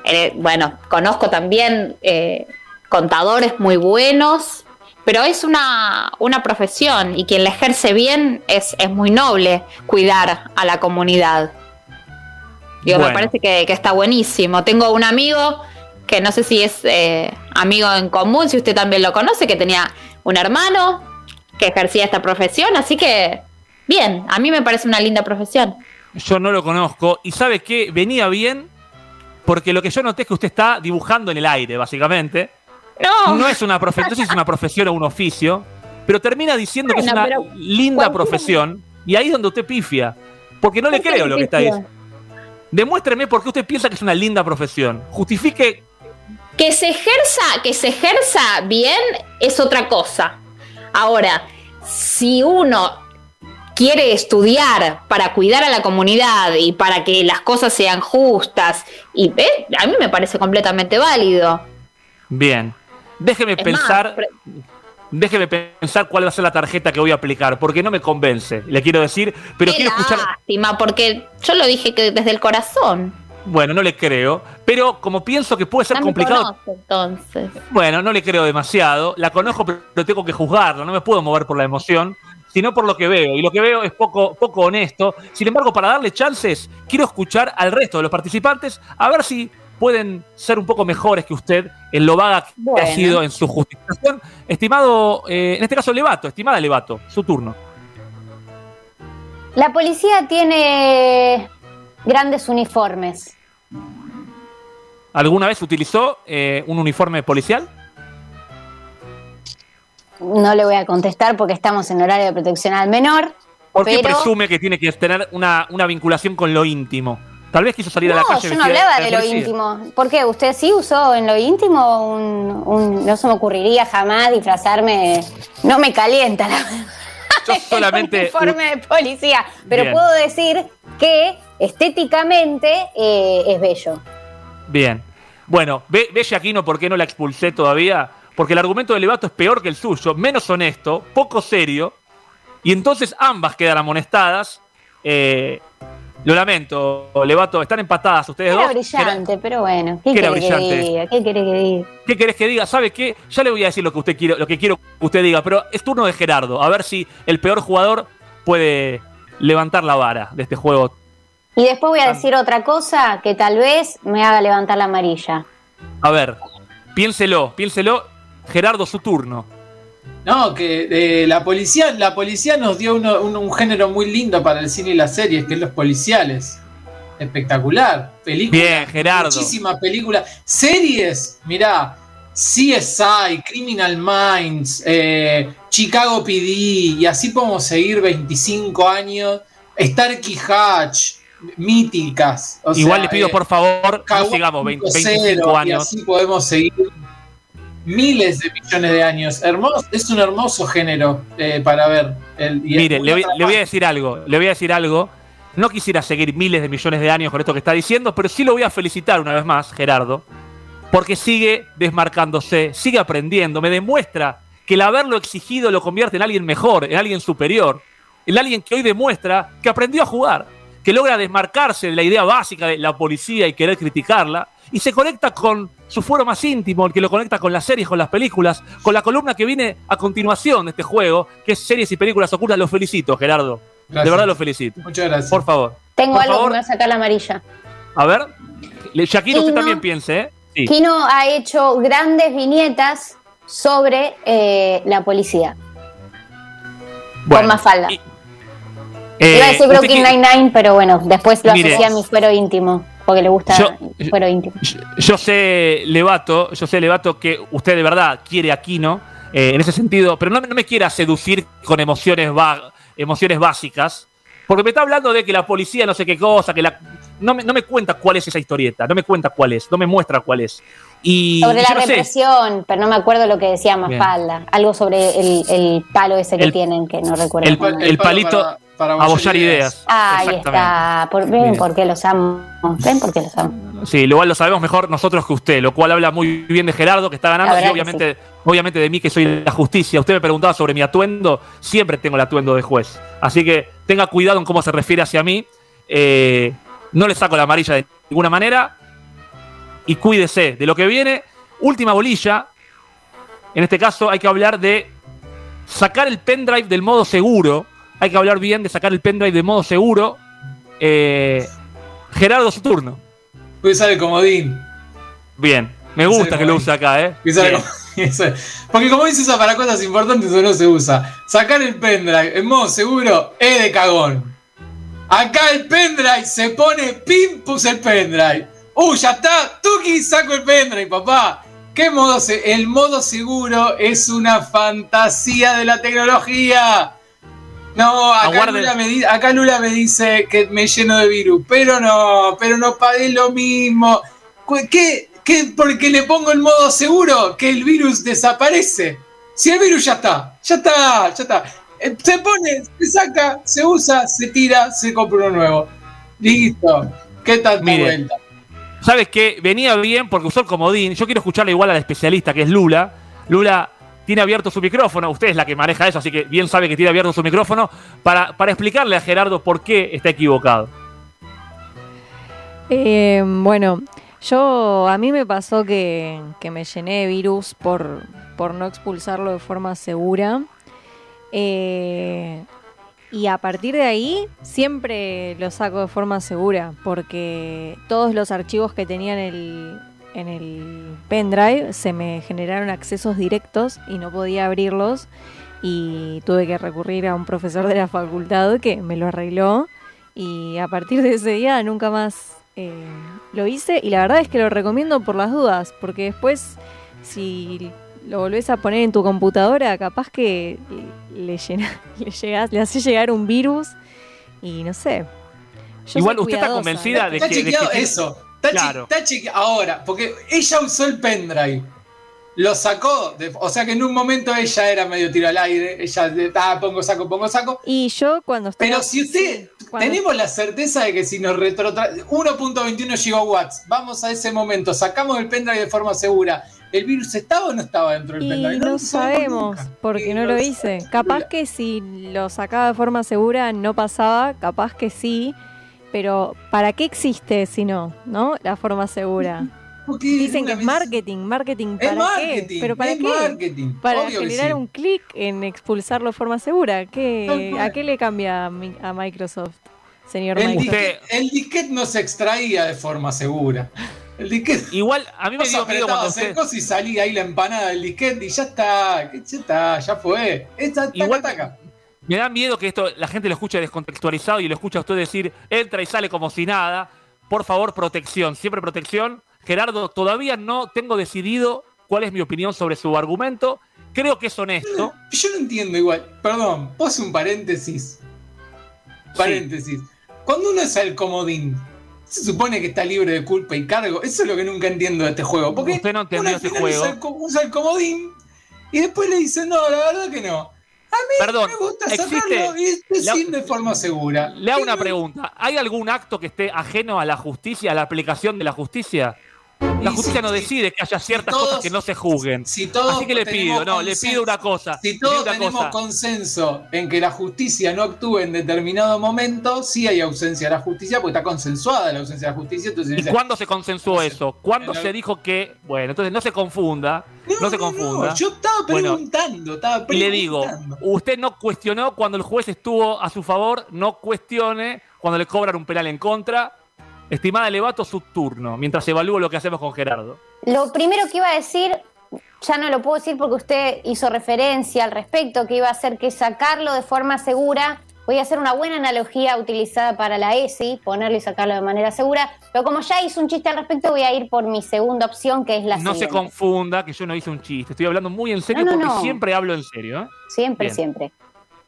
eh, bueno, conozco también eh, contadores muy buenos, pero es una, una profesión y quien la ejerce bien es, es muy noble cuidar a la comunidad. Digo, me Bueno. parece que, que está buenísimo. Tengo un amigo que no sé si es eh, amigo en común, si usted también lo conoce, que tenía un hermano que ejercía esta profesión, así que bien, a mí me parece una linda profesión. Yo no lo conozco. Y sabe que venía bien porque lo que yo noté es que usted está dibujando en el aire, básicamente. No, No es una profesión, es una profesión o un oficio, pero termina diciendo que es una linda profesión. Y ahí es donde usted pifia. Porque no le ¿Por qué creo lo que está diciendo. Demuéstreme por qué usted piensa que es una linda profesión. Justifique. Que se ejerza, que se ejerza bien es otra cosa. Ahora, si uno quiere estudiar para cuidar a la comunidad y para que las cosas sean justas, y eh, a mí me parece completamente válido. Bien. Déjeme Es pensar. Déjeme pensar cuál va a ser la tarjeta que voy a aplicar, porque no me convence, le quiero decir, pero qué quiero escuchar. lástima, porque yo lo dije que desde el corazón. Bueno, no le creo, pero como pienso que puede ser No me complicado, conoce, entonces. bueno, no le creo demasiado. La conozco, pero tengo que juzgarla, no me puedo mover por la emoción, sino por lo que veo. Y lo que veo es poco, poco honesto. Sin embargo, para darle chances, quiero escuchar al resto de los participantes a ver si pueden ser un poco mejores que usted en lo vaga que ha sido en su justificación. Estimado, eh, en este caso, Levato, estimada Levato, su turno. La policía tiene grandes uniformes. ¿Alguna vez utilizó eh, un uniforme policial? No le voy a contestar porque estamos en horario de protección al menor. ¿Por qué pero presume que tiene que tener una, una vinculación con lo íntimo? Tal vez quiso salir a la no, calle. yo no hablaba de lo íntimo. ¿Por qué? ¿Usted sí usó en lo íntimo un, un- No se me ocurriría jamás disfrazarme. No me calienta la Yo solamente. el uniforme de policía. Pero Bien. puedo decir que estéticamente eh, es bello. Bien. Bueno, ve, ve Giaquino por qué no la expulsé todavía. Porque el argumento de Levato es peor que el suyo, menos honesto, poco serio. Y entonces ambas quedan amonestadas. Eh, lo lamento, Levato, están empatadas ustedes Era dos. brillante, pero bueno. ¿Qué que era quiere que diga? ¿Qué quiere que diga? ¿Qué querés que diga? ¿Sabe qué? Ya le voy a decir lo que usted quiere, lo que quiero que usted diga, pero es turno de Gerardo. A ver si el peor jugador puede levantar la vara de este juego. Y después voy a decir otra cosa que tal vez me haga levantar la amarilla. A ver, piénselo, piénselo. Gerardo, su turno. No, que eh, la policía, la policía nos dio uno- un, un género muy lindo para el cine y las series, que es los policiales. Espectacular. Películas. Bien, Gerardo. Muchísimas películas. Series, mirá. CSI, Criminal Minds, eh, Chicago PD, y así podemos seguir 25 años. Starkey Hatch, míticas. o Igual sea, les pido eh, por favor, no sigamos 20 5.0, 25 Y años. así podemos seguir miles de millones de años. Hermoso, es un hermoso género eh, para ver. El, Mire, le voy, le voy a decir algo, le voy a decir algo. No quisiera seguir miles de millones de años con esto que está diciendo, pero sí lo voy a felicitar una vez más, Gerardo, porque sigue desmarcándose, sigue aprendiendo, me demuestra que el haberlo exigido lo convierte en alguien mejor, en alguien superior, en alguien que hoy demuestra que aprendió a jugar, que logra desmarcarse de la idea básica de la policía y querer criticarla, y se conecta con su fuero más íntimo, el que lo conecta con las series, con las películas, con la columna que viene a continuación de este juego, que es series y películas ocultas. Lo felicito, Gerardo. Gracias. De verdad lo felicito. Muchas gracias. Por favor. Tengo Por algo favor. que me va a sacar la amarilla. A ver. Le- Shakira, usted también piense, ¿eh? Sí. Kino ha hecho grandes viñetas sobre eh, la policía. Bueno, con Mafalda. eh, Iba a decir Brooklyn Nine-Nine, pero bueno, después lo Mire. asocié a mi fuero íntimo, porque le gusta Yo- el fuero íntimo. Yo sé, Levato, yo sé, Levato, que usted de verdad quiere a Kino, eh, en ese sentido, pero no, me- no me quiera seducir con emociones, va- emociones básicas, porque me está hablando de que la policía no sé qué cosa, que la... No me, no me cuenta cuál es esa historieta, no me cuenta cuál es, no me muestra cuál es. Y Sobre yo la no sé, represión, pero no me acuerdo lo que decía Bien. Mafalda. Algo sobre el, el palo ese que El- tienen, que no recuerdo. el, palito para- para a abollar bollar ideas. ideas. Ahí está. Por, ven Bien. por qué los amo. Ven por qué los amo. Sí, lo cual lo sabemos mejor nosotros que usted, lo cual habla muy bien de Gerardo, que está ganando, y obviamente, obviamente de mí, que soy la justicia. Usted me preguntaba sobre mi atuendo, siempre tengo el atuendo de juez. Así que tenga cuidado en cómo se refiere hacia mí. Eh, no le saco la amarilla de ninguna manera. Y cuídese de lo que viene. Última bolilla. En este caso hay que hablar de sacar el pendrive del modo seguro. Hay que hablar bien de sacar el pendrive del modo seguro. Eh, Gerardo, su turno. Voy a usar el comodín. Bien, me gusta que lo use acá, ¿eh? Porque como dice usa para cosas importantes, no se usa. Sacar el pendrive en modo seguro es de cagón. Acá el pendrive se pone pim, puse el pendrive. Uh, ya está, tuki, saco el pendrive, papá. ¿Qué modo se- El modo seguro es una fantasía de la tecnología. No, acá Aguarde. Lula, me di- acá Lula me dice que me lleno de virus, pero no, pero no pagué lo mismo. ¿Qué? ¿Qué? Porque le pongo el modo seguro, que el virus desaparece. Si el virus ya está, ya está, ya está. Eh, Se pone, se saca, se usa, se tira, se compra uno nuevo. Listo. ¿Qué tanta Mire. vuelta? ¿Sabes qué? Venía bien porque usó el comodín. Yo quiero escucharle igual a la especialista que es Lula. Lula tiene abierto su micrófono. Usted es la que maneja eso, así que bien sabe que tiene abierto su micrófono para, para explicarle a Gerardo por qué está equivocado. Eh, bueno, yo a mí me pasó que, que me llené de virus por, por no expulsarlo de forma segura. Eh, y a partir de ahí siempre lo saco de forma segura porque todos los archivos que tenía en el, en el pendrive se me generaron accesos directos y no podía abrirlos y tuve que recurrir a un profesor de la facultad que me lo arregló y a partir de ese día nunca más eh, lo hice y la verdad es que lo recomiendo por las dudas porque después si lo volvés a poner en tu computadora capaz que le, llena, le, llegás, le haces llegar un virus y no sé. Yo Igual usted está convencida de que, de que eso. Está, che- Claro. Ahora, porque ella usó el pendrive. Lo sacó, de- o sea que en un momento ella era medio tiro al aire. Ella, de, ah, pongo saco, pongo saco. Y yo cuando estaba... Pero si usted, cuando- tenemos la certeza de que si nos retrotra 1.21 gigawatts, vamos a ese momento, sacamos el pendrive de forma segura, ¿el virus estaba o no estaba dentro del Y pendrive? no lo sabemos, nunca. porque Y no lo hice. Capaz que si lo sacaba de forma segura no pasaba, capaz que sí, pero ¿para qué existe si no? ¿No? La forma segura. Porque Dicen que es vez- marketing, marketing, Es ¿para marketing, qué? ¿Pero para es qué? marketing, Para generar sí. un clic en expulsarlo de forma segura. ¿Qué. ¿A qué le cambia a mi- a Microsoft, señor El Microsoft? disquete, el disquete no se extraía de forma segura. El disquete. Igual a mí me dio miedo cuando usted... coso y salía ahí la empanada del disquete y ya está, ya está, ya fue. Esta, taca, Igual- taca. Me da miedo que esto la gente lo escuche descontextualizado y lo escucha a usted decir, entra y sale como si nada. Por favor, protección, siempre protección. Gerardo, todavía no tengo decidido cuál es mi opinión sobre su argumento. Creo que es honesto. Yo no entiendo igual. Perdón, puse un paréntesis. Paréntesis. Cuando uno es el comodín, se supone que está libre de culpa y cargo. Eso es lo que nunca entiendo de este juego. Porque Usted no entendió al este juego. Usa el, co- usa el comodín y después le dice, no, la verdad que no. A mí Perdón, me gusta existe- sacarlo le hago- decir de forma segura. Le hago una pregunta. ¿Hay algún acto que esté ajeno a la justicia, a la aplicación de la justicia? La justicia si- no decide que haya ciertas todos- cosas que no se juzguen. Si todos Así que le pido, no, le pido una cosa. Si todos tenemos cosa. consenso en que la justicia no actúe en determinado momento, sí hay ausencia de la justicia, porque está consensuada la ausencia de la justicia. Entonces ¿Y dice, cuándo se consensuó eso? ¿Cuándo en el- se dijo que.? Bueno, entonces no se confunda. No, se confunda. no, yo estaba Bueno, preguntando, estaba Y le digo, preguntando. usted no cuestionó cuando el juez estuvo a su favor, no cuestione cuando le cobran un penal en contra. Estimada Levato, su turno, mientras evalúo lo que hacemos con Gerardo. Lo primero que iba a decir, ya no lo puedo decir porque usted hizo referencia al respecto, que iba a hacer que sacarlo de forma segura. Voy a hacer una buena analogía utilizada para la ESI, ponerlo y sacarlo de manera segura. Pero como ya hizo un chiste al respecto, voy a ir por mi segunda opción, que es la no se confunda que yo no hice un chiste. Estoy hablando muy en serio No, no, porque no. siempre hablo en serio. ¿eh? Siempre, Bien. siempre.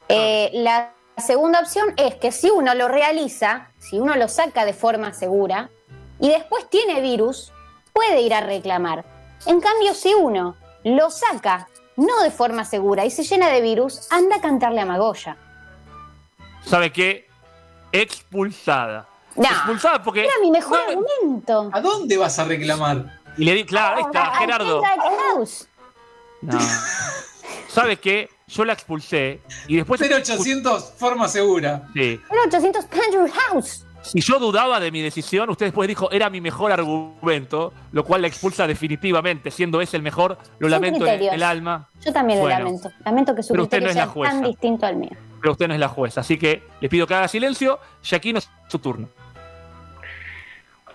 Eh, la segunda opción es que si uno lo realiza, si uno lo saca de forma segura y después tiene virus, puede ir a reclamar. En cambio, si uno lo saca no de forma segura y se llena de virus, anda a cantarle a Magoya. ¿Sabe qué? Expulsada. No, Expulsada porque. Era mi mejor No, argumento. ¿A dónde vas a reclamar? Y le di, claro, ahí está, Gerardo. No. ¿Sabe qué? Yo la expulsé y después. 0800, forma segura. Sí. Era 800 Pendrive House. Si yo dudaba de mi decisión, usted después dijo era mi mejor argumento, lo cual la expulsa definitivamente. Siendo ese el mejor, lo Sin lamento en el alma, Yo también Bueno. lo lamento. Lamento que su Pero usted criterio no es la sea jueza. tan distinto al mío. pero usted no es la jueza. Así que le pido que haga silencio. Shaquino es su turno.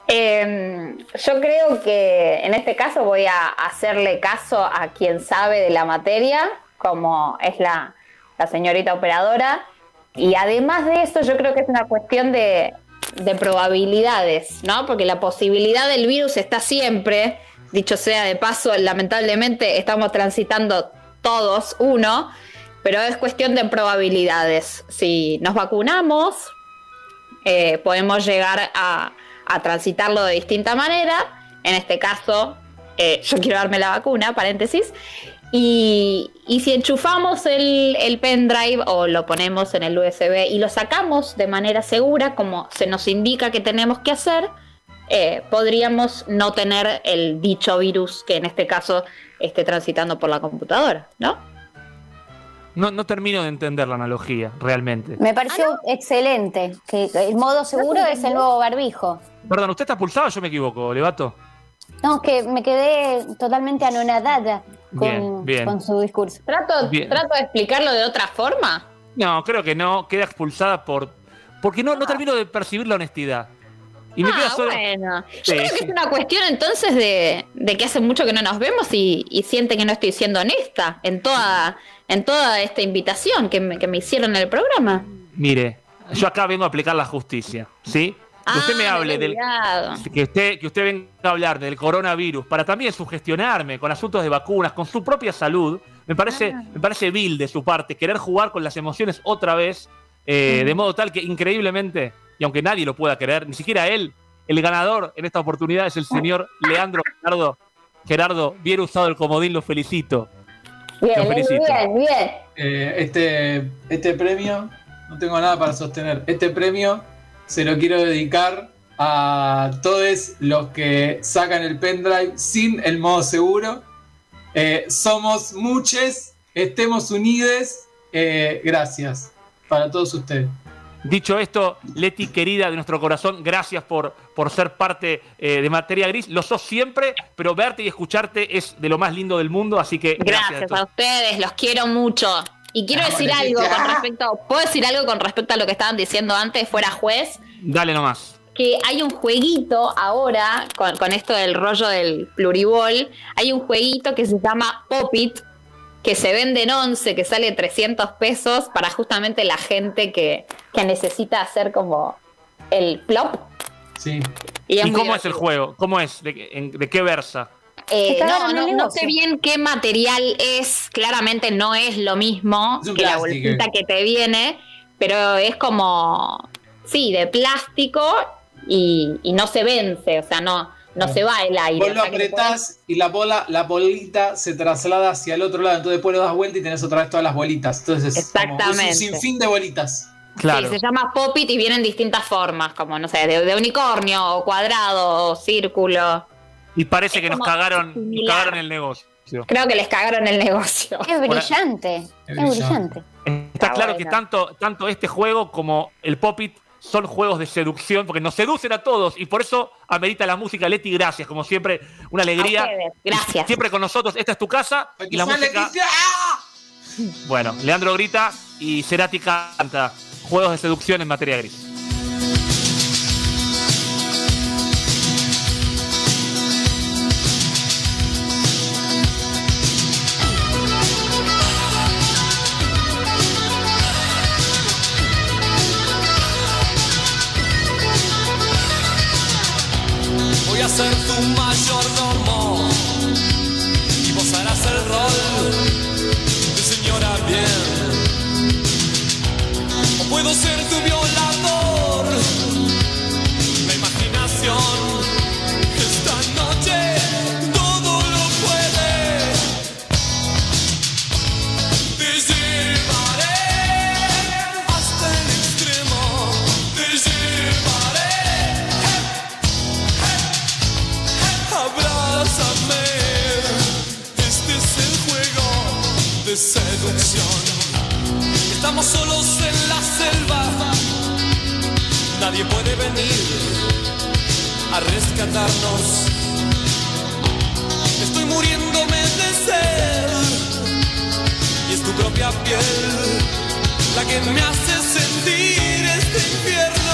Eh, yo creo que en este caso voy a hacerle caso a quien sabe de la materia, como es la, la señorita operadora. Y además de eso, yo creo que es una cuestión de, de probabilidades, ¿no? Porque la posibilidad del virus está siempre. Dicho sea de paso, lamentablemente estamos transitando todos uno, pero es cuestión de probabilidades. Si nos vacunamos, eh, podemos llegar a, a transitarlo de distinta manera. En este caso, eh, yo quiero darme la vacuna, paréntesis. Y, y si enchufamos el, el pendrive o lo ponemos en el USB y lo sacamos de manera segura, como se nos indica que tenemos que hacer, eh, podríamos no tener el dicho virus que en este caso esté transitando por la computadora, ¿no? No, no termino de entender la analogía, realmente. Me pareció excelente. Que el modo seguro es el nuevo barbijo. Perdón, ¿usted está pulsado o yo me equivoco, Levato? No, que me quedé totalmente anonadada con, bien. con su discurso. Trato, Bien. trato de explicarlo de otra forma. No, creo que no. Queda expulsada por. Porque no, no termino de percibir la honestidad. Y me ah, queda solo. bueno. Yo Sí, creo que sí. es una cuestión entonces de, de que hace mucho que no nos vemos y, y siente que no estoy siendo honesta en toda, en toda esta invitación que me, que me hicieron en el programa. Mire, yo acá vengo a aplicar la justicia, ¿sí? Que usted me Ah, hable me he del. Que usted, que usted venga a hablar del coronavirus para también sugestionarme con asuntos de vacunas, con su propia salud, me parece, Ah. me parece vil de su parte querer jugar con las emociones otra vez, eh, de modo tal que increíblemente, y aunque nadie lo pueda creer, ni siquiera él, el ganador en esta oportunidad es el señor Leandro Gerardo. Gerardo, bien usado el comodín, lo felicito. Bien, Lo felicito. bien, bien. Eh, este, este premio, no tengo nada para sostener. Este premio se lo quiero dedicar a todos los que sacan el pendrive sin el modo seguro. Eh, somos muchos, estemos unidos. Eh, gracias para todos ustedes. Dicho esto, Leti, querida de nuestro corazón, gracias por, por ser parte eh, de Materia Gris. Lo sos siempre, pero verte y escucharte es de lo más lindo del mundo, así que gracias. Gracias a ustedes, los quiero mucho. Y quiero Ah, decir algo con ah. respecto, ¿puedo decir algo con respecto a lo que estaban diciendo antes, fuera juez? Dale nomás. que hay un jueguito ahora, con, con esto del rollo del pluribol, hay un jueguito que se llama Popit, que se vende en 11, que sale 300 pesos para justamente la gente que, que necesita hacer como el plop. Sí. Y, es ¿Y muy cómo es el juego? ¿Cómo es? ¿De, qué- en- de qué versa? Eh, no, no, no sé bien qué material es. Claramente no es lo mismo Es que la bolsita que te viene, pero es como, sí, de plástico y, y no se vence, o sea, no, no se va el aire. Vos lo apretás y la bola, la bolita se traslada hacia el otro lado, entonces después lo das vuelta y tenés otra vez todas las bolitas. Entonces Exactamente. es un sinfín de bolitas. Claro. Sí, se llama Pop-It y viene en distintas formas, como, no sé, de, de unicornio, o cuadrado, o círculo. Y parece Es que nos cagaron, nos cagaron el negocio. Creo que les cagaron el negocio. Es brillante. Es brillante. brillante. Está Está claro bueno. que tanto, tanto este juego como el Popit son juegos de seducción, porque nos seducen a todos y por eso amerita la música. Leti, gracias, como siempre, una alegría. Gracias. Siempre con nosotros, esta es tu casa y la música. ¡ah! Bueno, Leandro grita y Cerati canta. Juegos de seducción en materia gris. Estamos solos en la selva, nadie puede venir a rescatarnos. Estoy muriéndome de sed y es tu propia piel la que me hace sentir este infierno.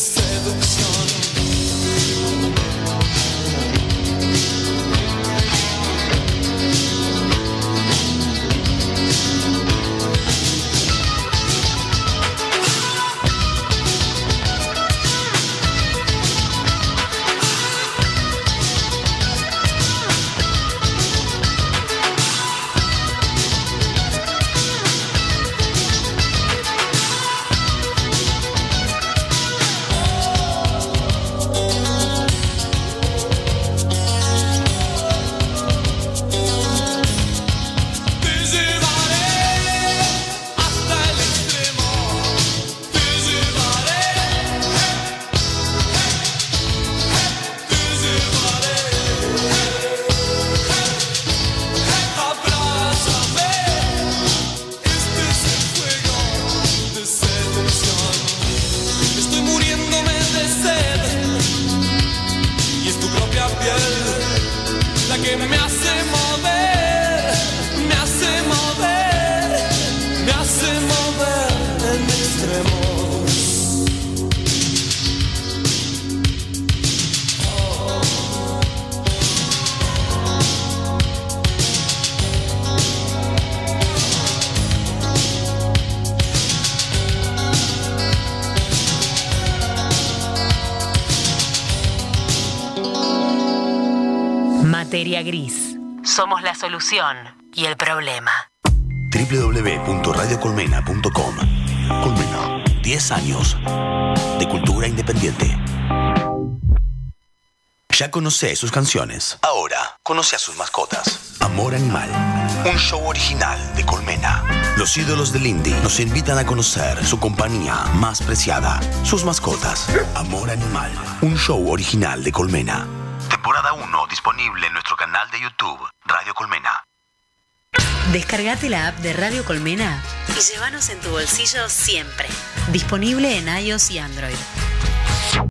De y el problema. www.radiocolmena.com Colmena, 10 años de cultura independiente. Ya conoce sus canciones. Ahora conoce a sus mascotas. Amor Animal, un show original de Colmena. Los ídolos del indie nos invitan a conocer su compañía más preciada, sus mascotas. Amor Animal, un show original de Colmena. Temporada 1 disponible en nuestro canal de YouTube, Radio Colmena. Descargate la app de Radio Colmena y llévanos en tu bolsillo siempre. Disponible en iOS y Android.